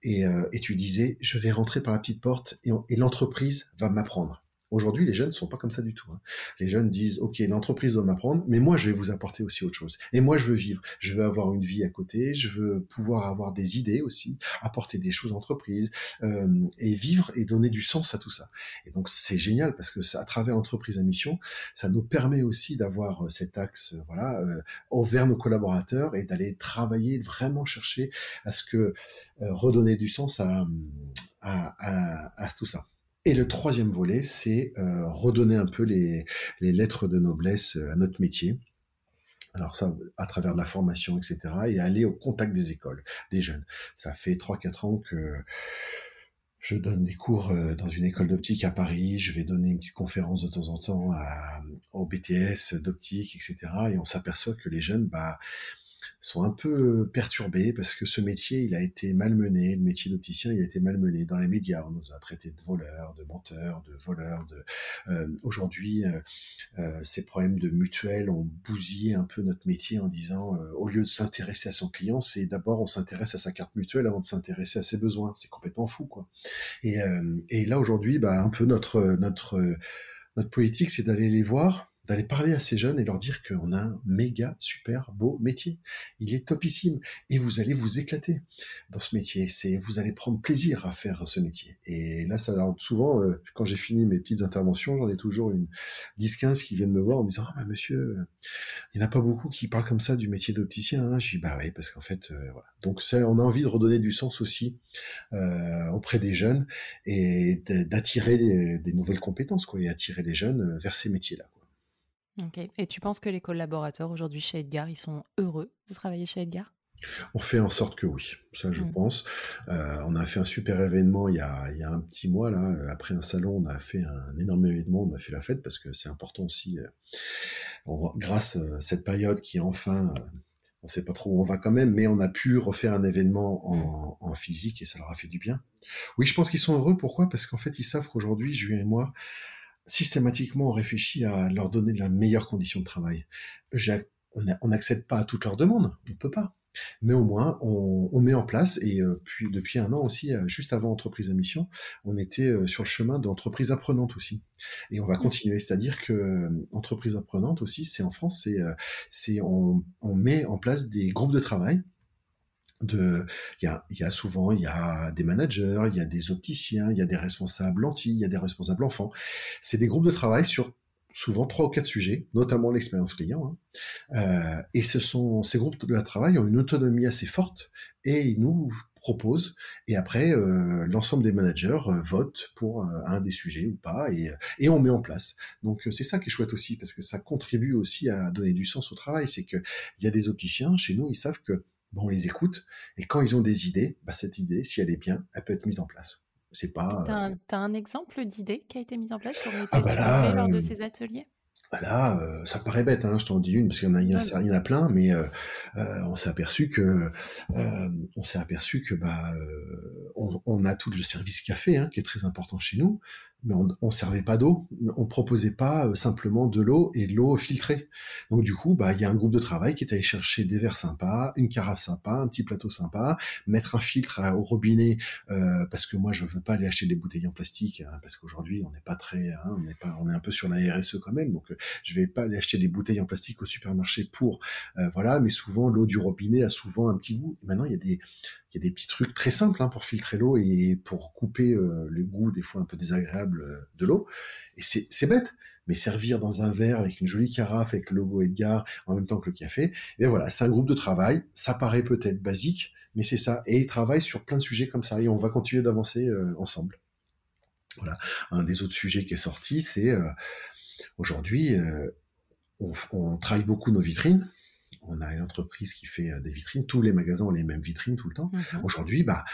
Et, euh, et, tu disais, je vais rentrer par la petite porte et l'entreprise va m'apprendre. Aujourd'hui, les jeunes ne sont pas comme ça du tout. Hein. Les jeunes disent, OK, l'entreprise doit m'apprendre, mais moi, je vais vous apporter aussi autre chose. Et moi, je veux vivre. Je veux avoir une vie à côté. Je veux pouvoir avoir des idées aussi, apporter des choses à l'entreprise euh, et vivre et donner du sens à tout ça. Et donc, c'est génial parce que à travers l'entreprise à mission, ça nous permet aussi d'avoir euh, cet axe, euh, voilà, euh, vers nos collaborateurs et d'aller travailler, vraiment chercher à ce que redonner du sens à, à tout ça. Et le troisième volet, c'est euh, redonner un peu les, lettres de noblesse euh, à notre métier. Alors ça, à travers de la formation, etc. Et aller au contact des écoles, des jeunes. Ça fait 3-4 ans que je donne des cours euh, dans une école d'optique à Paris. Je vais donner une petite conférence de temps en temps au BTS d'optique, etc. Et on s'aperçoit que les jeunes, bah, sont un peu perturbés parce que ce métier, il a été malmené, le métier d'opticien, il a été malmené dans les médias. On nous a traités de voleurs, de menteurs, de voleurs. De euh, aujourd'hui, euh, euh, ces problèmes de mutuelles ont bousillé un peu notre métier en disant, au lieu de s'intéresser à son client, c'est d'abord on s'intéresse à sa carte mutuelle avant de s'intéresser à ses besoins. C'est complètement fou, quoi. Et, et là aujourd'hui, bah un peu notre notre notre politique, c'est d'aller les voir d'aller parler à ces jeunes et leur dire qu'on a un méga super beau métier. Il est topissime et vous allez vous éclater dans ce métier. C'est vous allez prendre plaisir à faire ce métier. Et là, ça alors souvent euh, quand j'ai fini mes petites interventions, j'en ai toujours une 10-15 qui viennent me voir en me disant ah bah, monsieur, il n'y en a pas beaucoup qui parlent comme ça du métier d'opticien. Hein. Je dis bah oui parce qu'en fait euh, voilà. Donc ça, on a envie de redonner du sens aussi euh, auprès des jeunes et d'attirer des, des, nouvelles compétences quoi et attirer les jeunes vers ces métiers là. Ok. Et tu penses que les collaborateurs aujourd'hui chez Edgar, ils sont heureux de travailler chez Edgar? On fait en sorte que oui, ça je mmh. pense. Euh, on a fait un super événement il y, a, il y, a, un petit mois là, après un salon, on a fait un énorme événement, on a fait la fête parce que c'est important aussi. Euh, grâce à cette période qui enfin, euh, on sait pas trop où on va quand même, mais on a pu refaire un événement en, en physique et ça leur a fait du bien. Oui, je pense qu'ils sont heureux. Pourquoi? Parce qu'en fait, ils savent qu'aujourd'hui, Julien et moi, systématiquement on réfléchit à leur donner la meilleure condition de travail. On n'accède pas à toutes leurs demandes, on ne peut pas. Mais au moins, on, met en place, et euh, puis depuis un an aussi, euh, juste avant Entreprise à Mission, on était euh, sur le chemin d'entreprise apprenante aussi. Et on va mmh. continuer, c'est-à-dire que entreprise apprenante aussi, c'est en France, c'est, on, on met en place des groupes de travail de, il y a, y a, souvent, il y a des managers, il y a des opticiens, il y a des responsables lentilles, il y a des responsables enfants. C'est des groupes de travail sur souvent trois ou quatre sujets, notamment l'expérience client. Hein. Euh, et ce sont ces groupes de travail ont une autonomie assez forte et ils nous proposent. Et après, euh, l'ensemble des managers euh, votent pour un des sujets ou pas et, et on met en place. Donc c'est ça qui est chouette aussi parce que ça contribue aussi à donner du sens au travail. C'est que il y a des opticiens chez nous, ils savent que on les écoute et quand ils ont des idées, bah, cette idée, si elle est bien, elle peut être mise en place. C'est pas. T'as un, as un exemple d'idée qui a été mise en place, aurait ah, été ah lors de euh, ces ateliers? bah là, euh, ça paraît bête, hein, je t'en dis une, parce qu'il y en a, il y, en a, plein, mais euh, on s'est aperçu que, on s'est aperçu que, bah, on, on, a tout le service café, hein, qui est très important chez nous, mais on, on servait pas d'eau, on proposait pas euh, simplement de l'eau et de l'eau filtrée. Donc du coup, bah il y a un groupe de travail qui est allé chercher des verres sympas, une carafe sympa, un petit plateau sympa, mettre un filtre au robinet euh, parce que moi je veux pas aller acheter des bouteilles en plastique hein, parce qu'aujourd'hui on n'est pas très, hein, on est pas, on est un peu sur la RSE quand même, donc euh, je vais pas aller acheter des bouteilles en plastique au supermarché pour voilà, mais souvent l'eau du robinet a souvent un petit goût. Et maintenant il y a des il y a des petits trucs très simples hein, pour filtrer l'eau et pour couper euh, le goût des fois un peu désagréable euh, de l'eau. Et c'est bête, mais servir dans un verre avec une jolie carafe avec le logo Edgar en même temps que le café, et voilà, c'est un groupe de travail. Ça paraît peut-être basique, mais c'est ça. Et ils travaillent sur plein de sujets comme ça et on va continuer d'avancer euh, ensemble. Voilà. Un des autres sujets qui est sorti, c'est aujourd'hui, on, on, travaille beaucoup nos vitrines on a une entreprise qui fait euh, des vitrines, tous les magasins ont les mêmes vitrines tout le temps. Mhm. Aujourd'hui, bah,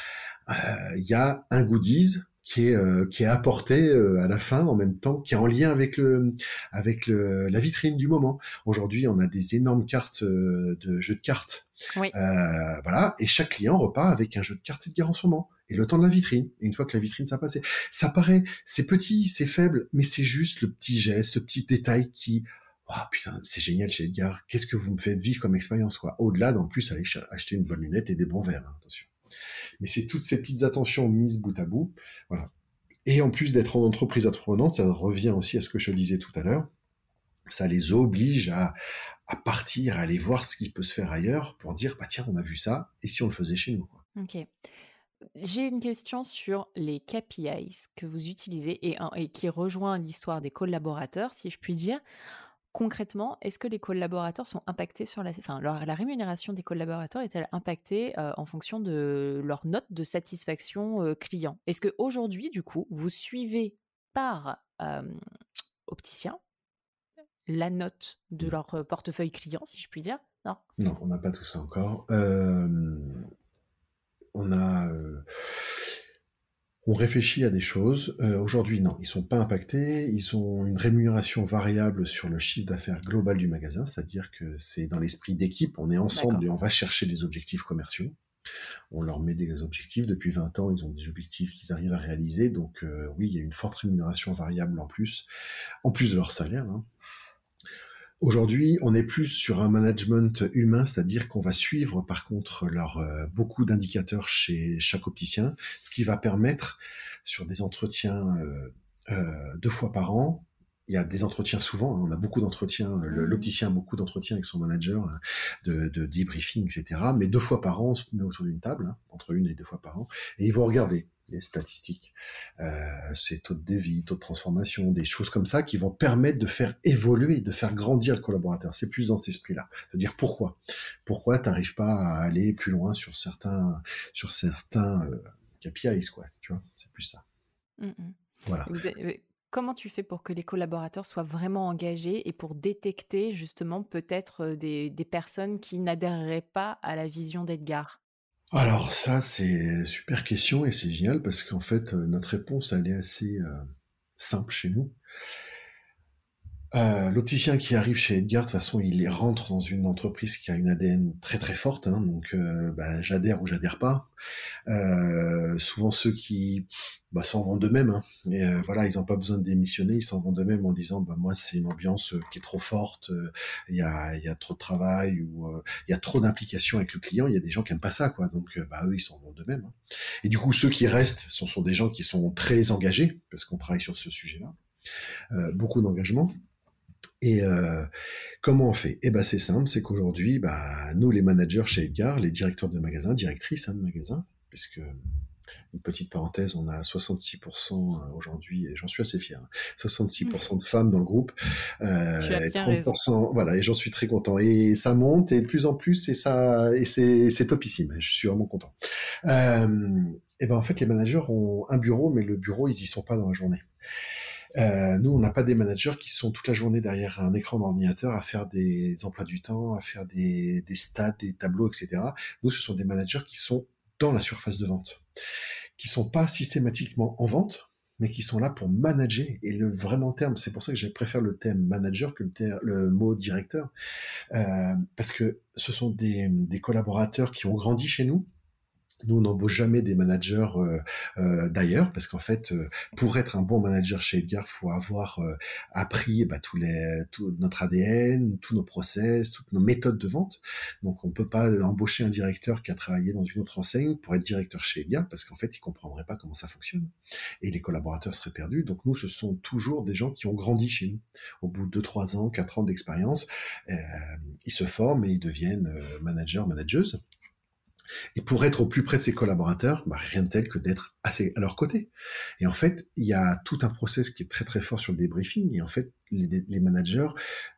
euh, il y a un goodies qui est euh, qui est apporté à la fin en même temps, qui est en lien avec le avec le, la vitrine du moment. Aujourd'hui, on a des énormes cartes de jeux de cartes. voilà, et chaque client repart avec un jeu de cartes Edgar en ce moment. Et le temps de la vitrine. Et une fois que la vitrine s'est passée, ça paraît, c'est petit, c'est faible, mais c'est juste le petit geste, le petit détail qui oh, putain, c'est génial chez Edgar, qu'est-ce que vous me faites vivre comme expérience, quoi. Au-delà d'en plus aller acheter une bonne lunette et des bons verres, hein, attention. Mais c'est toutes ces petites attentions mises bout à bout, voilà. Et en plus d'être en entreprise apprenante, ça revient aussi à ce que je disais tout à l'heure, ça les oblige à, partir, à aller voir ce qui peut se faire ailleurs pour dire, bah tiens, on a vu ça, et si on le faisait chez nous. Ok. J'ai une question sur les KPIs que vous utilisez et qui rejoint l'histoire des collaborateurs, si je puis dire concrètement, est-ce que les collaborateurs sont impactés sur la, enfin, la rémunération des collaborateurs est-elle impactée euh, en fonction de leur note de satisfaction euh, client? Est-ce que aujourd'hui, du coup, vous suivez par opticien la note de leur portefeuille client, si je puis dire? Non? Non, on n'a pas tout ça encore. on a on réfléchit à des choses. Euh, aujourd'hui, non, ils sont pas impactés. Ils ont une rémunération variable sur le chiffre d'affaires global du magasin, c'est-à-dire que c'est dans l'esprit d'équipe. On est ensemble et on va chercher des objectifs commerciaux. On leur met des objectifs. Depuis 20 ans, ils ont des objectifs qu'ils arrivent à réaliser. Donc euh, oui, il y a une forte rémunération variable en plus, en plus de leur salaire. Hein. Aujourd'hui, on est plus sur un management humain, c'est-à-dire qu'on va suivre par contre leur, euh, beaucoup d'indicateurs chez chaque opticien, ce qui va permettre sur des entretiens euh, euh, deux fois par an. Il y a des entretiens souvent, hein, on a beaucoup d'entretiens, mmh. l'opticien a beaucoup d'entretiens avec son manager, hein, de, de, debriefing, etc. Mais deux fois par an, on se met autour d'une table, hein, entre une et deux fois par an, et ils vont regarder les statistiques, euh, ces taux de dévie, taux de transformation, des choses comme ça qui vont permettre de faire évoluer, de faire grandir le collaborateur. C'est plus dans cet esprit-là, de dire pourquoi, pourquoi tu n'arrives pas à aller plus loin sur certains, sur certains euh, KPIs, quoi. Tu vois, c'est plus ça. Mmh, mmh. Voilà. Euh, comment tu fais pour que les collaborateurs soient vraiment engagés et pour détecter justement peut-être euh, des, personnes qui n'adhéreraient pas à la vision d'Edgar? Alors ça, c'est super question et c'est génial parce qu'en fait, euh, notre réponse, elle est assez euh, simple chez nous. Euh, l'opticien qui arrive chez Edgar, de toute façon, il rentre dans une entreprise qui a une ADN très très forte, hein, donc euh, bah, j'adhère ou j'adhère pas. Euh, souvent ceux qui bah, s'en vont d'eux-mêmes, hein, et voilà, ils n'ont pas besoin de démissionner, ils s'en vont d'eux-mêmes en disant, bah moi c'est une ambiance qui est trop forte, il y a, y, a, trop de travail ou il y a trop d'implication avec le client. Il y a des gens qui aiment pas ça, quoi. Donc bah eux ils s'en vont d'eux-mêmes. Hein. Et du coup ceux qui restent, ce sont des gens qui sont très engagés parce qu'on travaille sur ce sujet-là, beaucoup d'engagement. Et euh, comment on fait? Eh ben c'est simple, c'est qu'aujourd'hui, bah, nous les managers chez Edgar, les directeurs de magasin, directrices hein, de magasin, puisque une petite parenthèse, on a 66% euh, aujourd'hui, et j'en suis assez fier, 66% hein, de femmes dans le groupe, euh, et 30%, voilà, et j'en suis très content. Et ça monte, et de plus en plus, et ça, et c'est topissime. Je suis vraiment content. Euh, et ben en fait, les managers ont un bureau, mais le bureau, ils y sont pas dans la journée. Euh, nous, on n'a pas des managers qui sont toute la journée derrière un écran d'ordinateur à faire des emplois du temps, à faire des, stats, des tableaux, etc. Nous, ce sont des managers qui sont dans la surface de vente, qui sont pas systématiquement en vente, mais qui sont là pour manager. Et le vraiment terme, c'est pour ça que je préfère le terme manager que le, mot directeur, euh, parce que ce sont des collaborateurs qui ont grandi chez nous, nous, on n'embauche jamais des managers euh, euh, d'ailleurs, parce qu'en fait, euh, pour être un bon manager chez Edgar, faut avoir euh, appris bah, tous les, tout notre ADN, tous nos process, toutes nos méthodes de vente. Donc, on peut pas embaucher un directeur qui a travaillé dans une autre enseigne pour être directeur chez Edgar, parce qu'en fait, il comprendrait pas comment ça fonctionne. Et les collaborateurs seraient perdus. Donc, nous, ce sont toujours des gens qui ont grandi chez nous. Au bout de 2-3 ans, 4 ans d'expérience, ils se forment et ils deviennent managers, manageuses. Et pour être au plus près de ses collaborateurs, bah, rien de tel que d'être assez à leur côté. Et en fait, il y a tout un process qui est très très fort sur le débriefing. Et en fait, les, managers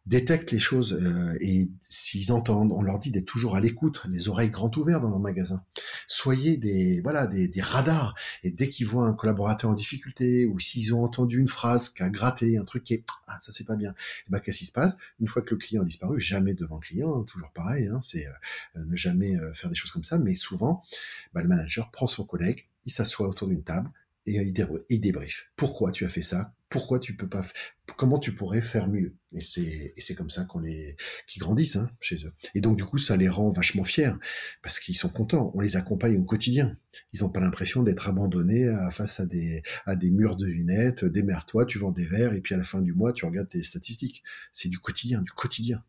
détectent les choses euh, et s'ils entendent, on leur dit d'être toujours à l'écoute, les oreilles grandes ouvertes dans leur magasin. Soyez des voilà des, radars et dès qu'ils voient un collaborateur en difficulté ou s'ils ont entendu une phrase qui a gratté, un truc qui est ah ça c'est pas bien, et ben qu'est-ce qui se passe? Une fois que le client a disparu, jamais devant le client, hein, toujours pareil, hein, c'est euh, ne jamais euh, faire des choses comme ça, mais souvent bah, le manager prend son collègue, il s'assoit autour d'une table et il, débrief. Pourquoi tu as fait ça? Pourquoi tu peux pas Comment tu pourrais faire mieux? Et c'est et c'est comme ça qu'on les qui grandissent hein, chez eux. Et donc du coup, ça les rend vachement fiers parce qu'ils sont contents. On les accompagne au quotidien. Ils n'ont pas l'impression d'être abandonnés à, face à des à des murs de lunettes. Démerde-toi, tu vends des verres et puis à la fin du mois, tu regardes tes statistiques. C'est du quotidien, du quotidien.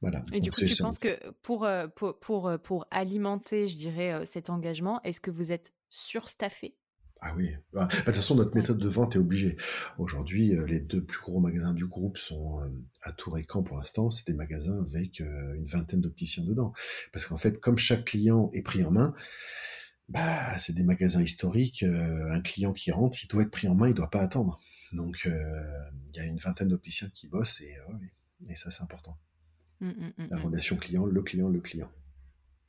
Voilà. Et du coup, tu penses que pour, euh, pour, pour, euh, pour, alimenter, je dirais, euh, cet engagement, est-ce que vous êtes surstaffé? Ah oui, bah, bah, de toute façon, notre méthode de vente est obligée. Aujourd'hui, les deux plus gros magasins du groupe sont à Tour et Caen pour l'instant. C'est des magasins avec une vingtaine d'opticiens dedans. Parce qu'en fait, comme chaque client est pris en main, bah, c'est des magasins historiques. un client qui rentre, il doit être pris en main, il ne doit pas attendre. Donc, il y a une vingtaine d'opticiens qui bossent et, et ça, c'est important. Mmh, mmh, mmh, la relation client, le client, le client.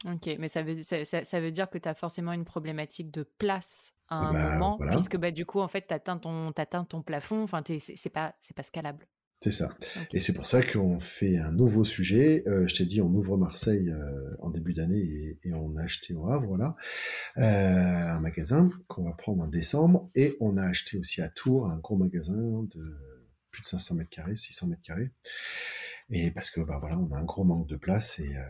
Ok, mais ça veut, ça, veut dire que tu as forcément une problématique de place à un bah, moment, puisque bah, du coup, en fait, tu atteins, ton, atteins ton plafond, enfin, c'est pas, pas scalable. C'est ça. Et c'est pour ça qu'on fait un nouveau sujet. Euh, je t'ai dit, on ouvre Marseille euh, en début d'année et, on a acheté au Havre, voilà, euh, un magasin qu'on va prendre en décembre. Et on a acheté aussi à Tours un gros magasin de plus de 500 mètres carrés, 600 mètres carrés. Et parce que bah voilà, on a un gros manque de place et, euh,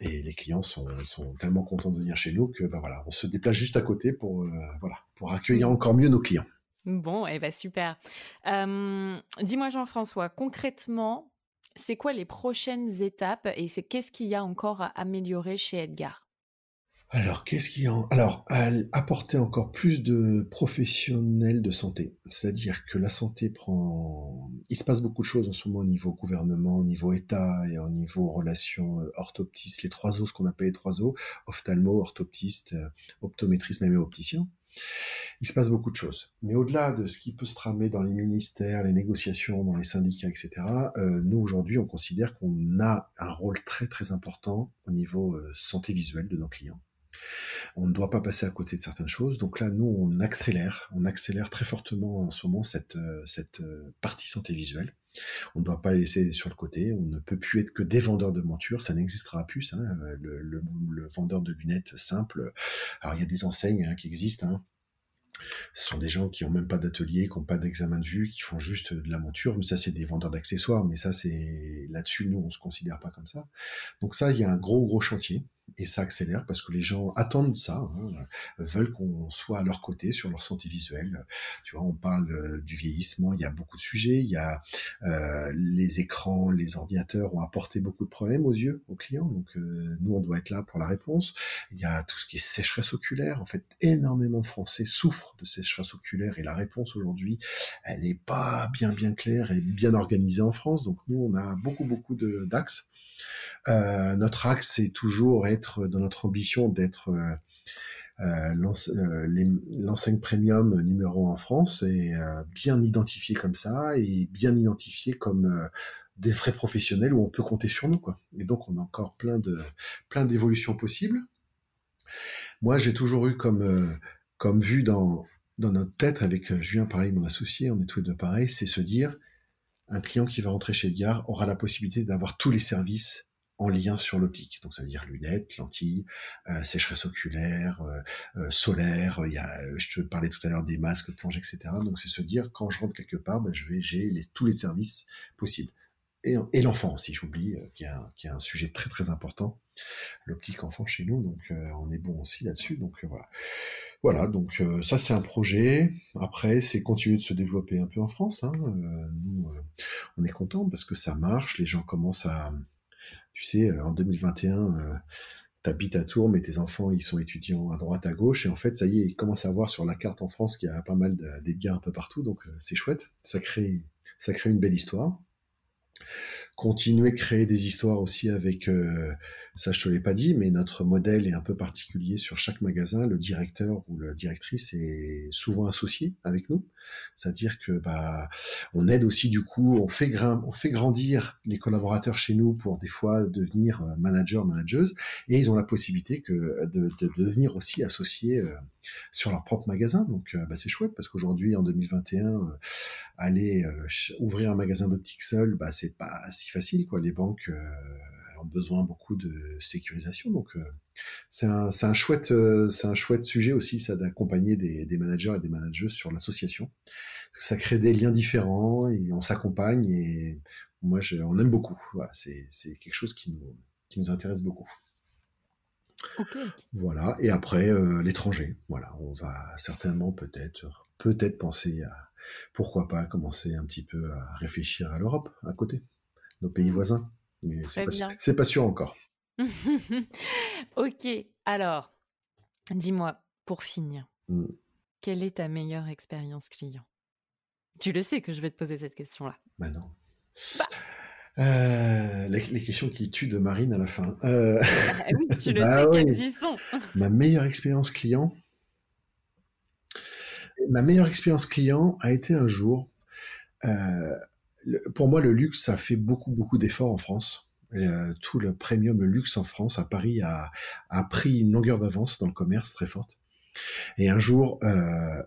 et les clients sont, sont, tellement contents de venir chez nous que bah voilà, on se déplace juste à côté pour euh, voilà pour accueillir mmh. encore mieux nos clients. Bon, et eh ben super. Dis-moi Jean-François, concrètement, c'est quoi les prochaines étapes et c'est qu'est-ce qu'il y a encore à améliorer chez Edgar? Alors, qu'est-ce qui en... Alors, apporter encore plus de professionnels de santé. C'est-à-dire que la santé prend... Il se passe beaucoup de choses en ce moment au niveau gouvernement, au niveau État et au niveau relations euh, orthoptistes, les trois os, ce qu'on appelle les trois os, ophtalmo, orthoptiste, euh, optométriste, même opticien. Il se passe beaucoup de choses. Mais au-delà de ce qui peut se tramer dans les ministères, les négociations, dans les syndicats, etc., euh, nous, aujourd'hui, on considère qu'on a un rôle très, très important au niveau santé visuelle de nos clients. On ne doit pas passer à côté de certaines choses. Donc là, nous, on accélère, on accélère très fortement en ce moment cette, euh, euh, partie santé visuelle. On ne doit pas la laisser sur le côté. On ne peut plus être que des vendeurs de montures. Ça n'existera plus. Hein. Le, vendeur de lunettes simple. Alors il y a des enseignes hein, qui existent. Hein. Ce sont des gens qui ont même pas d'atelier, qui n'ont pas d'examen de vue, qui font juste de la monture. Mais ça, c'est des vendeurs d'accessoires. Mais ça, c'est là-dessus, nous, on se considère pas comme ça. Donc ça, il y a un gros, gros chantier et ça accélère parce que les gens attendent ça, hein, veulent qu'on soit à leur côté sur leur santé visuelle. Tu vois, on parle euh, du vieillissement, il y a beaucoup de sujets, il y a euh, les écrans, les ordinateurs ont apporté beaucoup de problèmes aux yeux, aux clients, donc euh, nous on doit être là pour la réponse. Il y a tout ce qui est sécheresse oculaire, en fait, énormément de Français souffrent de sécheresse oculaire et la réponse aujourd'hui, elle n'est pas bien bien claire et bien organisée en France, donc nous on a beaucoup beaucoup d'axes euh, notre axe, c'est toujours être dans notre ambition d'être euh, l'enseigne premium numéro en France est bien identifiée comme ça et bien identifiée comme des frais professionnels où on peut compter sur nous. Et donc, on a encore plein de, plein d'évolutions possibles. Moi, j'ai toujours eu comme, euh, comme vue dans, dans notre tête, avec euh, Julien, pareil, mon associé, on est tous les deux pareils, c'est se dire, un client qui va rentrer chez Edgar aura la possibilité d'avoir tous les services en lien sur l'optique. Donc ça veut dire lunettes, lentilles, euh, sécheresse oculaire, solaire. Il y a, je te parlais tout à l'heure des masques, plonge, etc. Donc c'est se dire quand je rentre quelque part, ben, je vais j'ai tous les services possibles et, l'enfant aussi, j'oublie, euh, qui, qui, est un sujet très très important. L'optique enfant chez nous, donc euh, on est bon aussi là-dessus. Donc euh, voilà. Voilà, donc ça c'est un projet. Après, c'est continuer de se développer un peu en France. Hein. nous, on est content parce que ça marche. Les gens commencent à, tu sais, en 2021 t'habites à Tours, mais tes enfants, ils sont étudiants à droite, à gauche, et en fait, ça y est, ils commencent à voir sur la carte en France qu'il y a pas mal d'Edgar un peu partout, donc c'est chouette. Ça crée une belle histoire continuer créer des histoires aussi avec, euh, ça je te l'ai pas dit, mais notre modèle est un peu particulier sur chaque magasin. Le directeur ou la directrice est souvent associé avec nous, c'est-à-dire que bah on aide aussi du coup, on fait on fait grandir les collaborateurs chez nous pour des fois devenir euh, manager, manageuse, et ils ont la possibilité que de, devenir aussi associés euh, sur leur propre magasin. Donc bah, c'est chouette parce qu'aujourd'hui en 2021 aller ouvrir un magasin d'optique seul, bah c'est pas si facile quoi. Les banques euh, ont besoin beaucoup de sécurisation, donc euh, c'est un, un, chouette euh, c'est un chouette sujet aussi ça d'accompagner des, des, managers et des managers sur l'association. Ça crée des liens différents et on s'accompagne et moi je, on aime beaucoup. C'est quelque chose qui nous qui nous intéresse beaucoup. Voilà. Et après, l'étranger. Voilà. On va certainement peut-être, peut-être penser à, pourquoi pas commencer un petit peu à réfléchir à l'Europe, à côté nos pays voisins. Mais c'est pas, sûr encore. ok, alors, dis-moi, pour finir, mmh. quelle est ta meilleure expérience client? Tu le sais que je vais te poser cette question-là. Bah non. Bah. Euh, les, questions qui tuent de Marine à la fin. Euh... Bah oui, tu le bah sais qu'elles y sont. Ma meilleure expérience client. Ma meilleure expérience client a été un jour. Euh, pour moi, le luxe, ça fait beaucoup, beaucoup d'efforts en France. Euh, tout le premium, le luxe en France, à Paris, a, a pris une longueur d'avance dans le commerce très forte. Et un jour, euh,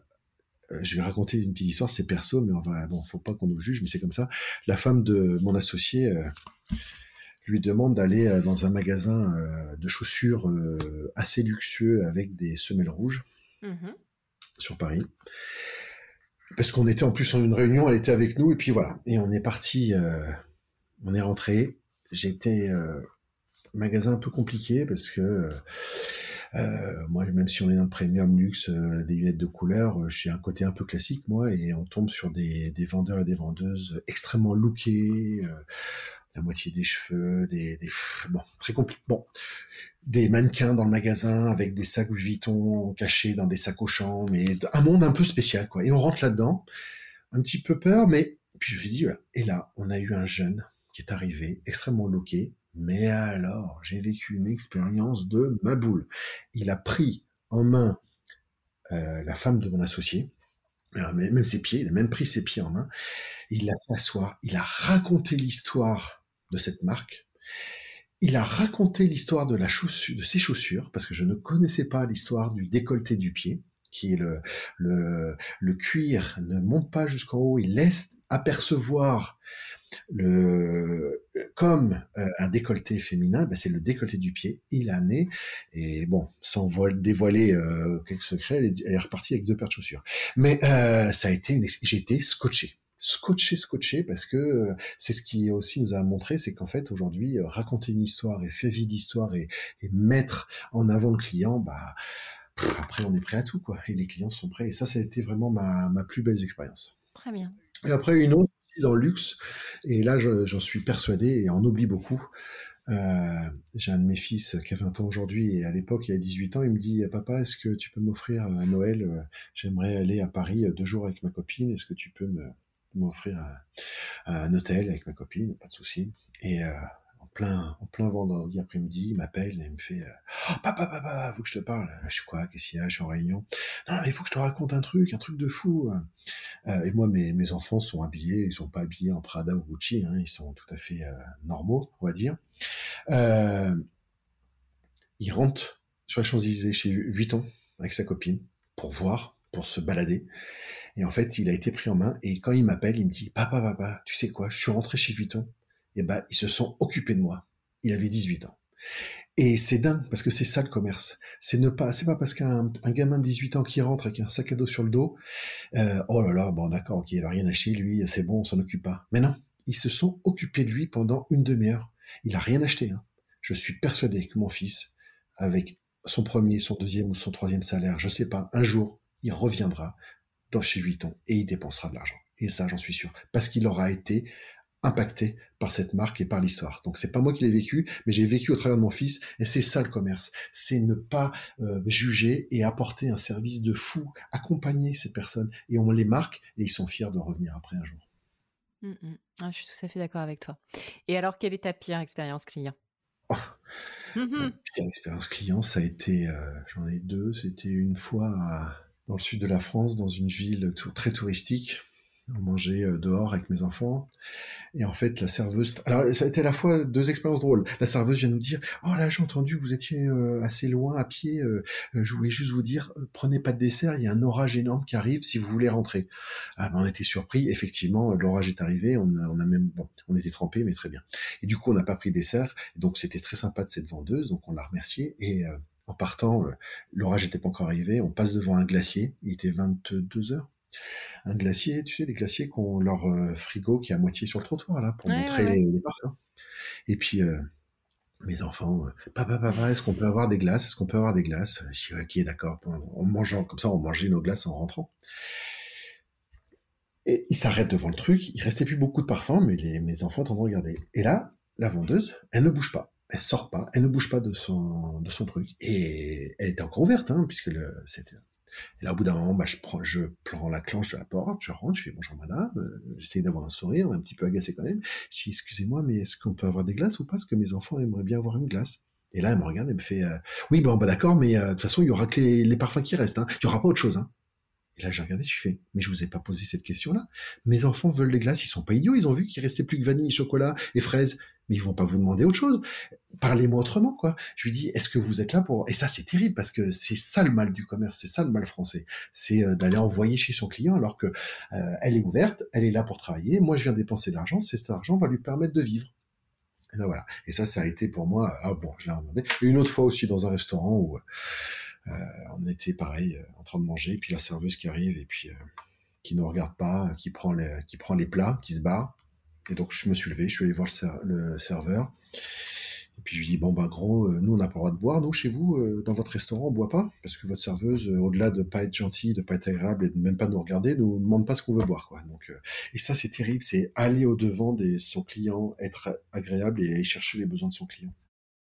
je vais raconter une petite histoire, c'est perso, mais on va, bon, faut pas qu'on nous juge, mais c'est comme ça. La femme de mon associé euh, lui demande d'aller euh, dans un magasin euh, de chaussures assez luxueux avec des semelles rouges mmh sur Paris parce qu'on était en plus en une réunion, elle était avec nous, et puis voilà. Et on est parti, euh, on est rentré. J'étais euh, magasin un peu compliqué parce que euh, moi, même si on est dans le premium luxe, euh, des lunettes de couleur, j'ai un côté un peu classique, moi, et on tombe sur des, des vendeurs et des vendeuses extrêmement lookés, la moitié des cheveux, des, des bon, très compliqué. Bon, des mannequins dans le magasin avec des sacs Louis Vuitton cachés dans des sacs au champ, mais un monde un peu spécial, quoi. Et on rentre là-dedans, un petit peu peur, mais puis je me dit, voilà. Et là, on a eu un jeune qui est arrivé, extrêmement loqué, mais alors, j'ai vécu une expérience de ma boule. Il a pris en main euh, la femme de mon associé, même ses pieds, il a même pris ses pieds en main, il l'a fait asseoir, il a raconté l'histoire de cette marque, il a raconté l'histoire de ses chaussures, parce que je ne connaissais pas l'histoire du décolleté du pied, qui est le, le, le cuir ne monte pas jusqu'en haut, il laisse apercevoir le comme euh, un décolleté féminin, ben c'est le décolleté du pied. Il a amené et bon, sans dévoiler euh, quelques secrets, elle est, repartie avec deux paires de chaussures. Mais euh, ça a été une, j'ai été scotché scotché, scotché, parce que euh, c'est ce qui aussi nous a montré, c'est qu'en fait aujourd'hui, euh, raconter une histoire et faire vivre l'histoire et, et, mettre en avant le client, bah après on est prêt à tout quoi, et les clients sont prêts. Et ça, ça a été vraiment ma, ma plus belle expérience. Très bien. Et après une autre dans le luxe, et là j'en suis persuadé et on oublie beaucoup. Euh, j'ai un de mes fils qui a 20 ans aujourd'hui et à l'époque il a 18 ans, il me dit papa est-ce que tu peux m'offrir à Noël euh, J'aimerais aller à Paris deux jours avec ma copine. Est-ce que tu peux me m'offrir un, un, hôtel avec ma copine, pas de souci. Et euh, en plein vendredi après-midi, il m'appelle et il me fait oh, Papa, papa, faut que je te parle. Je suis quoi? Qu'est-ce qu'il y a? Je suis en réunion. Non, mais il faut que je te raconte un truc, un truc de fou. Euh, et moi, mes, enfants sont habillés, ils sont pas habillés en Prada ou Gucci, hein, ils sont tout à fait euh, normaux, on va dire. Euh, il rentre sur les Champs-Élysées chez Vuitton avec sa copine pour voir, pour se balader. Et en fait, il a été pris en main. Et quand il m'appelle, il me dit Papa, papa, tu sais quoi? Je suis rentré chez Vuitton. Et ben, ils se sont occupés de moi. Il avait 18 ans. Et c'est dingue parce que c'est ça le commerce. C'est ne pas, c'est pas parce qu'un gamin de 18 ans qui rentre avec un sac à dos sur le dos, euh, oh là là, bon d'accord, ok, il va rien acheter lui, c'est bon, on s'en occupe pas. Mais non, ils se sont occupés de lui pendant une demi-heure. Il a rien acheté. Hein. Je suis persuadé que mon fils, avec son premier, son deuxième ou son troisième salaire, je sais pas, un jour, il reviendra dans chez Vuitton et il dépensera de l'argent. Et ça, j'en suis sûr, parce qu'il aura été impacté par cette marque et par l'histoire. Donc c'est pas moi qui l'ai vécu, mais j'ai vécu au travers de mon fils, et c'est ça le commerce, c'est ne pas euh, juger et apporter un service de fou, accompagner ces personnes, et on les marque, et ils sont fiers de revenir après un jour. Mmh, mmh. Ah, je suis tout à fait d'accord avec toi. Et alors, quelle est ta pire expérience client? Oh, mmh Pire expérience client, ça a été, euh, j'en ai deux, c'était une fois dans le sud de la France, dans une ville très touristique, on mangeait euh, dehors avec mes enfants. Et en fait, la serveuse. Alors, ça a été à la fois deux expériences drôles. La serveuse vient nous dire Oh là, j'ai entendu vous étiez euh, assez loin à pied. Euh, je voulais juste vous dire prenez pas de dessert, il y a un orage énorme qui arrive si vous voulez rentrer. Ah, ben, on était surpris. Effectivement, l'orage est arrivé. On a, on a même. Bon, on était trempés, mais très bien. Et du coup, on n'a pas pris de dessert. Donc, c'était très sympa de cette vendeuse. Donc, on l'a remerciée. Et. en partant, l'orage n'était pas encore arrivé, on passe devant un glacier, il était 22 heures, un glacier, tu sais, les glaciers qui ont leur euh, frigo qui est à moitié sur le trottoir, là, pour montrer Les, parfums. Et puis, euh, mes enfants, euh, papa, papa, est-ce qu'on peut avoir des glaces? Est-ce qu'on peut avoir des glaces Je dis, ok, d'accord. En mangeant, comme ça, on mangeait nos glaces en rentrant. Et ils s'arrêtent devant le truc, il restait plus beaucoup de parfums, mais les, mes enfants t'ont regardé. Et là, la vendeuse, elle ne bouge pas. Elle sort pas, elle ne bouge pas de son, de son truc. Et elle était encore ouverte, hein, puisque c'était et là, au bout d'un moment, bah, je prends, je prends la clenche de la porte, je rentre, je fais bonjour madame, euh, j'essaye d'avoir un sourire, un petit peu agacé quand même. Je dis, excusez-moi, mais est-ce qu'on peut avoir des glaces ou pas? Parce que mes enfants aimeraient bien avoir une glace? Et là, elle me regarde et me fait, euh, oui, bon, bah d'accord, mais euh, de toute façon, il y aura que les, parfums qui restent, hein. il y aura pas autre chose. Hein. Et là, j'ai regardé, je fais, mais je vous ai pas posé cette question-là. Mes enfants veulent des glaces, ils sont pas idiots, ils ont vu qu'il restait plus que vanille, chocolat et fraises mais ils vont pas vous demander autre chose. Parlez-moi autrement, quoi. Je lui dis, est-ce que vous êtes là pour... Et ça, c'est terrible, parce que c'est ça le mal du commerce, c'est ça le mal français. C'est euh, d'aller envoyer chez son client alors que euh, elle est ouverte, elle est là pour travailler, moi je viens dépenser de l'argent, cet argent va lui permettre de vivre. Et ben voilà. Et ça, ça a été pour moi... Ah bon, je l'ai demandé. Une autre fois aussi dans un restaurant où euh, on était pareil, en train de manger, puis la serveuse qui arrive, et puis... qui ne regarde pas, qui prend les, qui prend les plats, qui se barre, et donc, je me suis levé, je suis allé voir le, serveur. Et puis, je lui dis, bon, ben, gros, euh, nous, on n'a pas le droit de boire, nous, chez vous, euh, dans votre restaurant, on boit pas, parce que votre serveuse, euh, au-delà de pas être gentille, de pas être agréable et de même pas nous regarder, nous demande pas ce qu'on veut boire, quoi. Donc, et ça, c'est terrible, c'est aller au-devant de son client, être agréable et aller chercher les besoins de son client.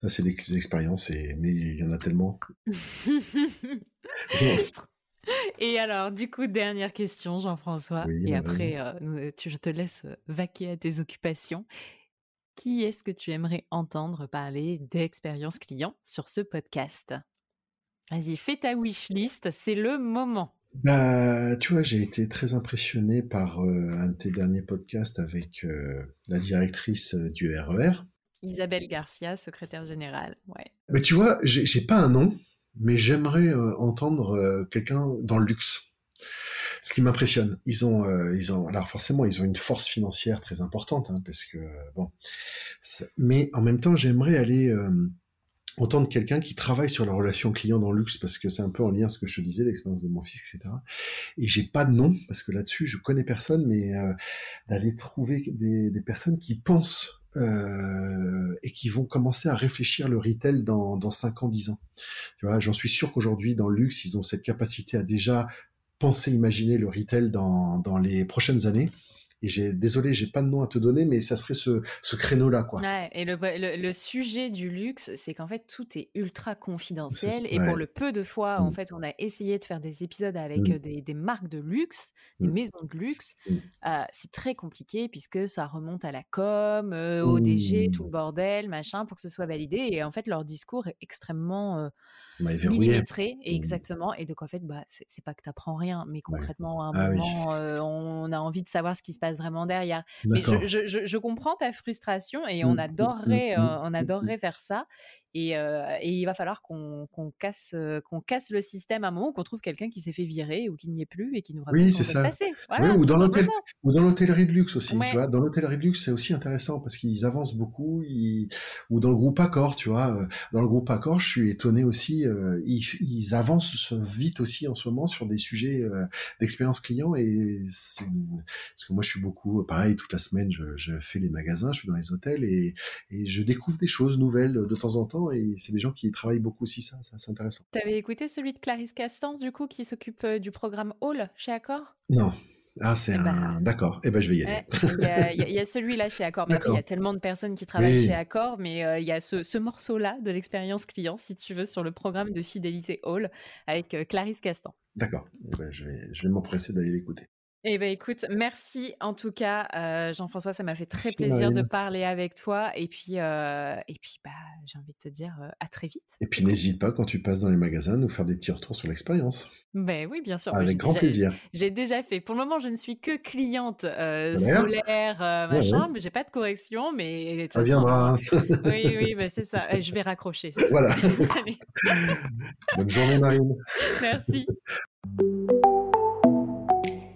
Ça, c'est des, expériences, et, mais il y en a tellement. Et alors, du coup, dernière question, Jean-François. et après, euh, je te laisse euh, vaquer à tes occupations. Qui est-ce que tu aimerais entendre parler d'expérience client sur ce podcast? Vas-y, fais ta wish list, c'est le moment. Bah, tu vois, j'ai été très impressionné par euh, un de tes derniers podcasts avec la directrice du RER. E Isabelle Garcia, secrétaire générale. Ouais. Mais tu vois, j'ai pas un nom, mais j'aimerais euh, entendre euh, quelqu'un dans le luxe. Ce qui m'impressionne, ils ont, euh, ils ont, alors forcément, ils ont une force financière très importante, hein, parce que bon, mais en même temps, j'aimerais aller entendre quelqu'un qui travaille sur la relation client dans le luxe, parce que c'est un peu en lien avec ce que je te disais, l'expérience de mon fils, etc. Et j'ai pas de nom, parce que là-dessus, je connais personne, mais d'aller trouver des, des, personnes qui pensent euh, et qui vont commencer à réfléchir le retail dans, dans 5 ans, 10 ans. Tu vois, j'en suis sûr qu'aujourd'hui, dans le luxe, ils ont cette capacité à déjà penser, imaginer le retail dans, dans les prochaines années. Et j'ai, désolé, j'ai pas de nom à te donner, mais ça serait ce, ce créneau-là, quoi. Ouais, et le, le, le sujet du luxe, c'est qu'en fait, tout est ultra confidentiel. Et pour le peu de fois, en mmh. fait, on a essayé de faire des épisodes avec mmh. des, des, marques de luxe, des mmh. maisons de luxe. Euh, c'est très compliqué puisque ça remonte à la com, euh, au DG, tout le bordel, machin, pour que ce soit validé. Et en fait, leur discours est extrêmement euh, bah, millimétré. Mmh. Exactement. Et donc, en fait, bah, c'est pas que tu apprends rien, mais concrètement, à un ah moment, on a envie de savoir ce qui se passe vraiment derrière. Mais je, je, je, comprends ta frustration et on mmh, mmh, adorerait, on adorerait faire ça. Et, et, il va falloir qu'on casse, qu'on casse le système à un moment, qu'on trouve quelqu'un qui s'est fait virer ou qui n'y est plus et qui nous raconte oui, comment ça se passer. oui, ou dans l'hôtel, ou dans l'hôtellerie de luxe aussi. Tu vois, dans l'hôtellerie de luxe, c'est aussi intéressant parce qu'ils avancent beaucoup. Ils... Ou dans le groupe Accor, tu vois, dans le groupe Accor, je suis étonné aussi. Ils, ils, avancent vite aussi en ce moment sur des sujets d'expérience client et c'est parce que moi je suis beaucoup, pareil, toute la semaine, je, je, fais les magasins, je suis dans les hôtels et, et je découvre des choses nouvelles de temps en temps et c'est des gens qui travaillent beaucoup aussi ça, c'est intéressant. Tu avais écouté celui de Clarisse Castan du coup qui s'occupe euh, du programme Hall chez Accor? Non. Ah, c'est eh un. Ben, d'accord. Eh ben, je vais y aller. Il y a, celui-là chez Accor. Mais après, il y a tellement de personnes qui travaillent chez Accor. Mais euh, il y a ce, morceau-là de l'expérience client, si tu veux, sur le programme de fidélité Hall avec euh, Clarisse Castan. D'accord. Eh ben, je vais, je vais m'empresser d'aller l'écouter. Eh bien, écoute, merci en tout cas, euh, Jean-François. Ça m'a fait très plaisir de parler avec toi. Et puis, euh, et puis bah, j'ai envie de te dire euh, à très vite. Et puis, n'hésite pas, quand tu passes dans les magasins, à nous faire des petits retours sur l'expérience. Ben oui, bien sûr. Avec grand plaisir. J'ai déjà fait. Pour le moment, je ne suis que cliente solaire, machin, mais j'ai pas de correction. Mais ça viendra. oui, oui, ben c'est ça. Je vais raccrocher. Voilà. Bonne journée, Marine. Merci.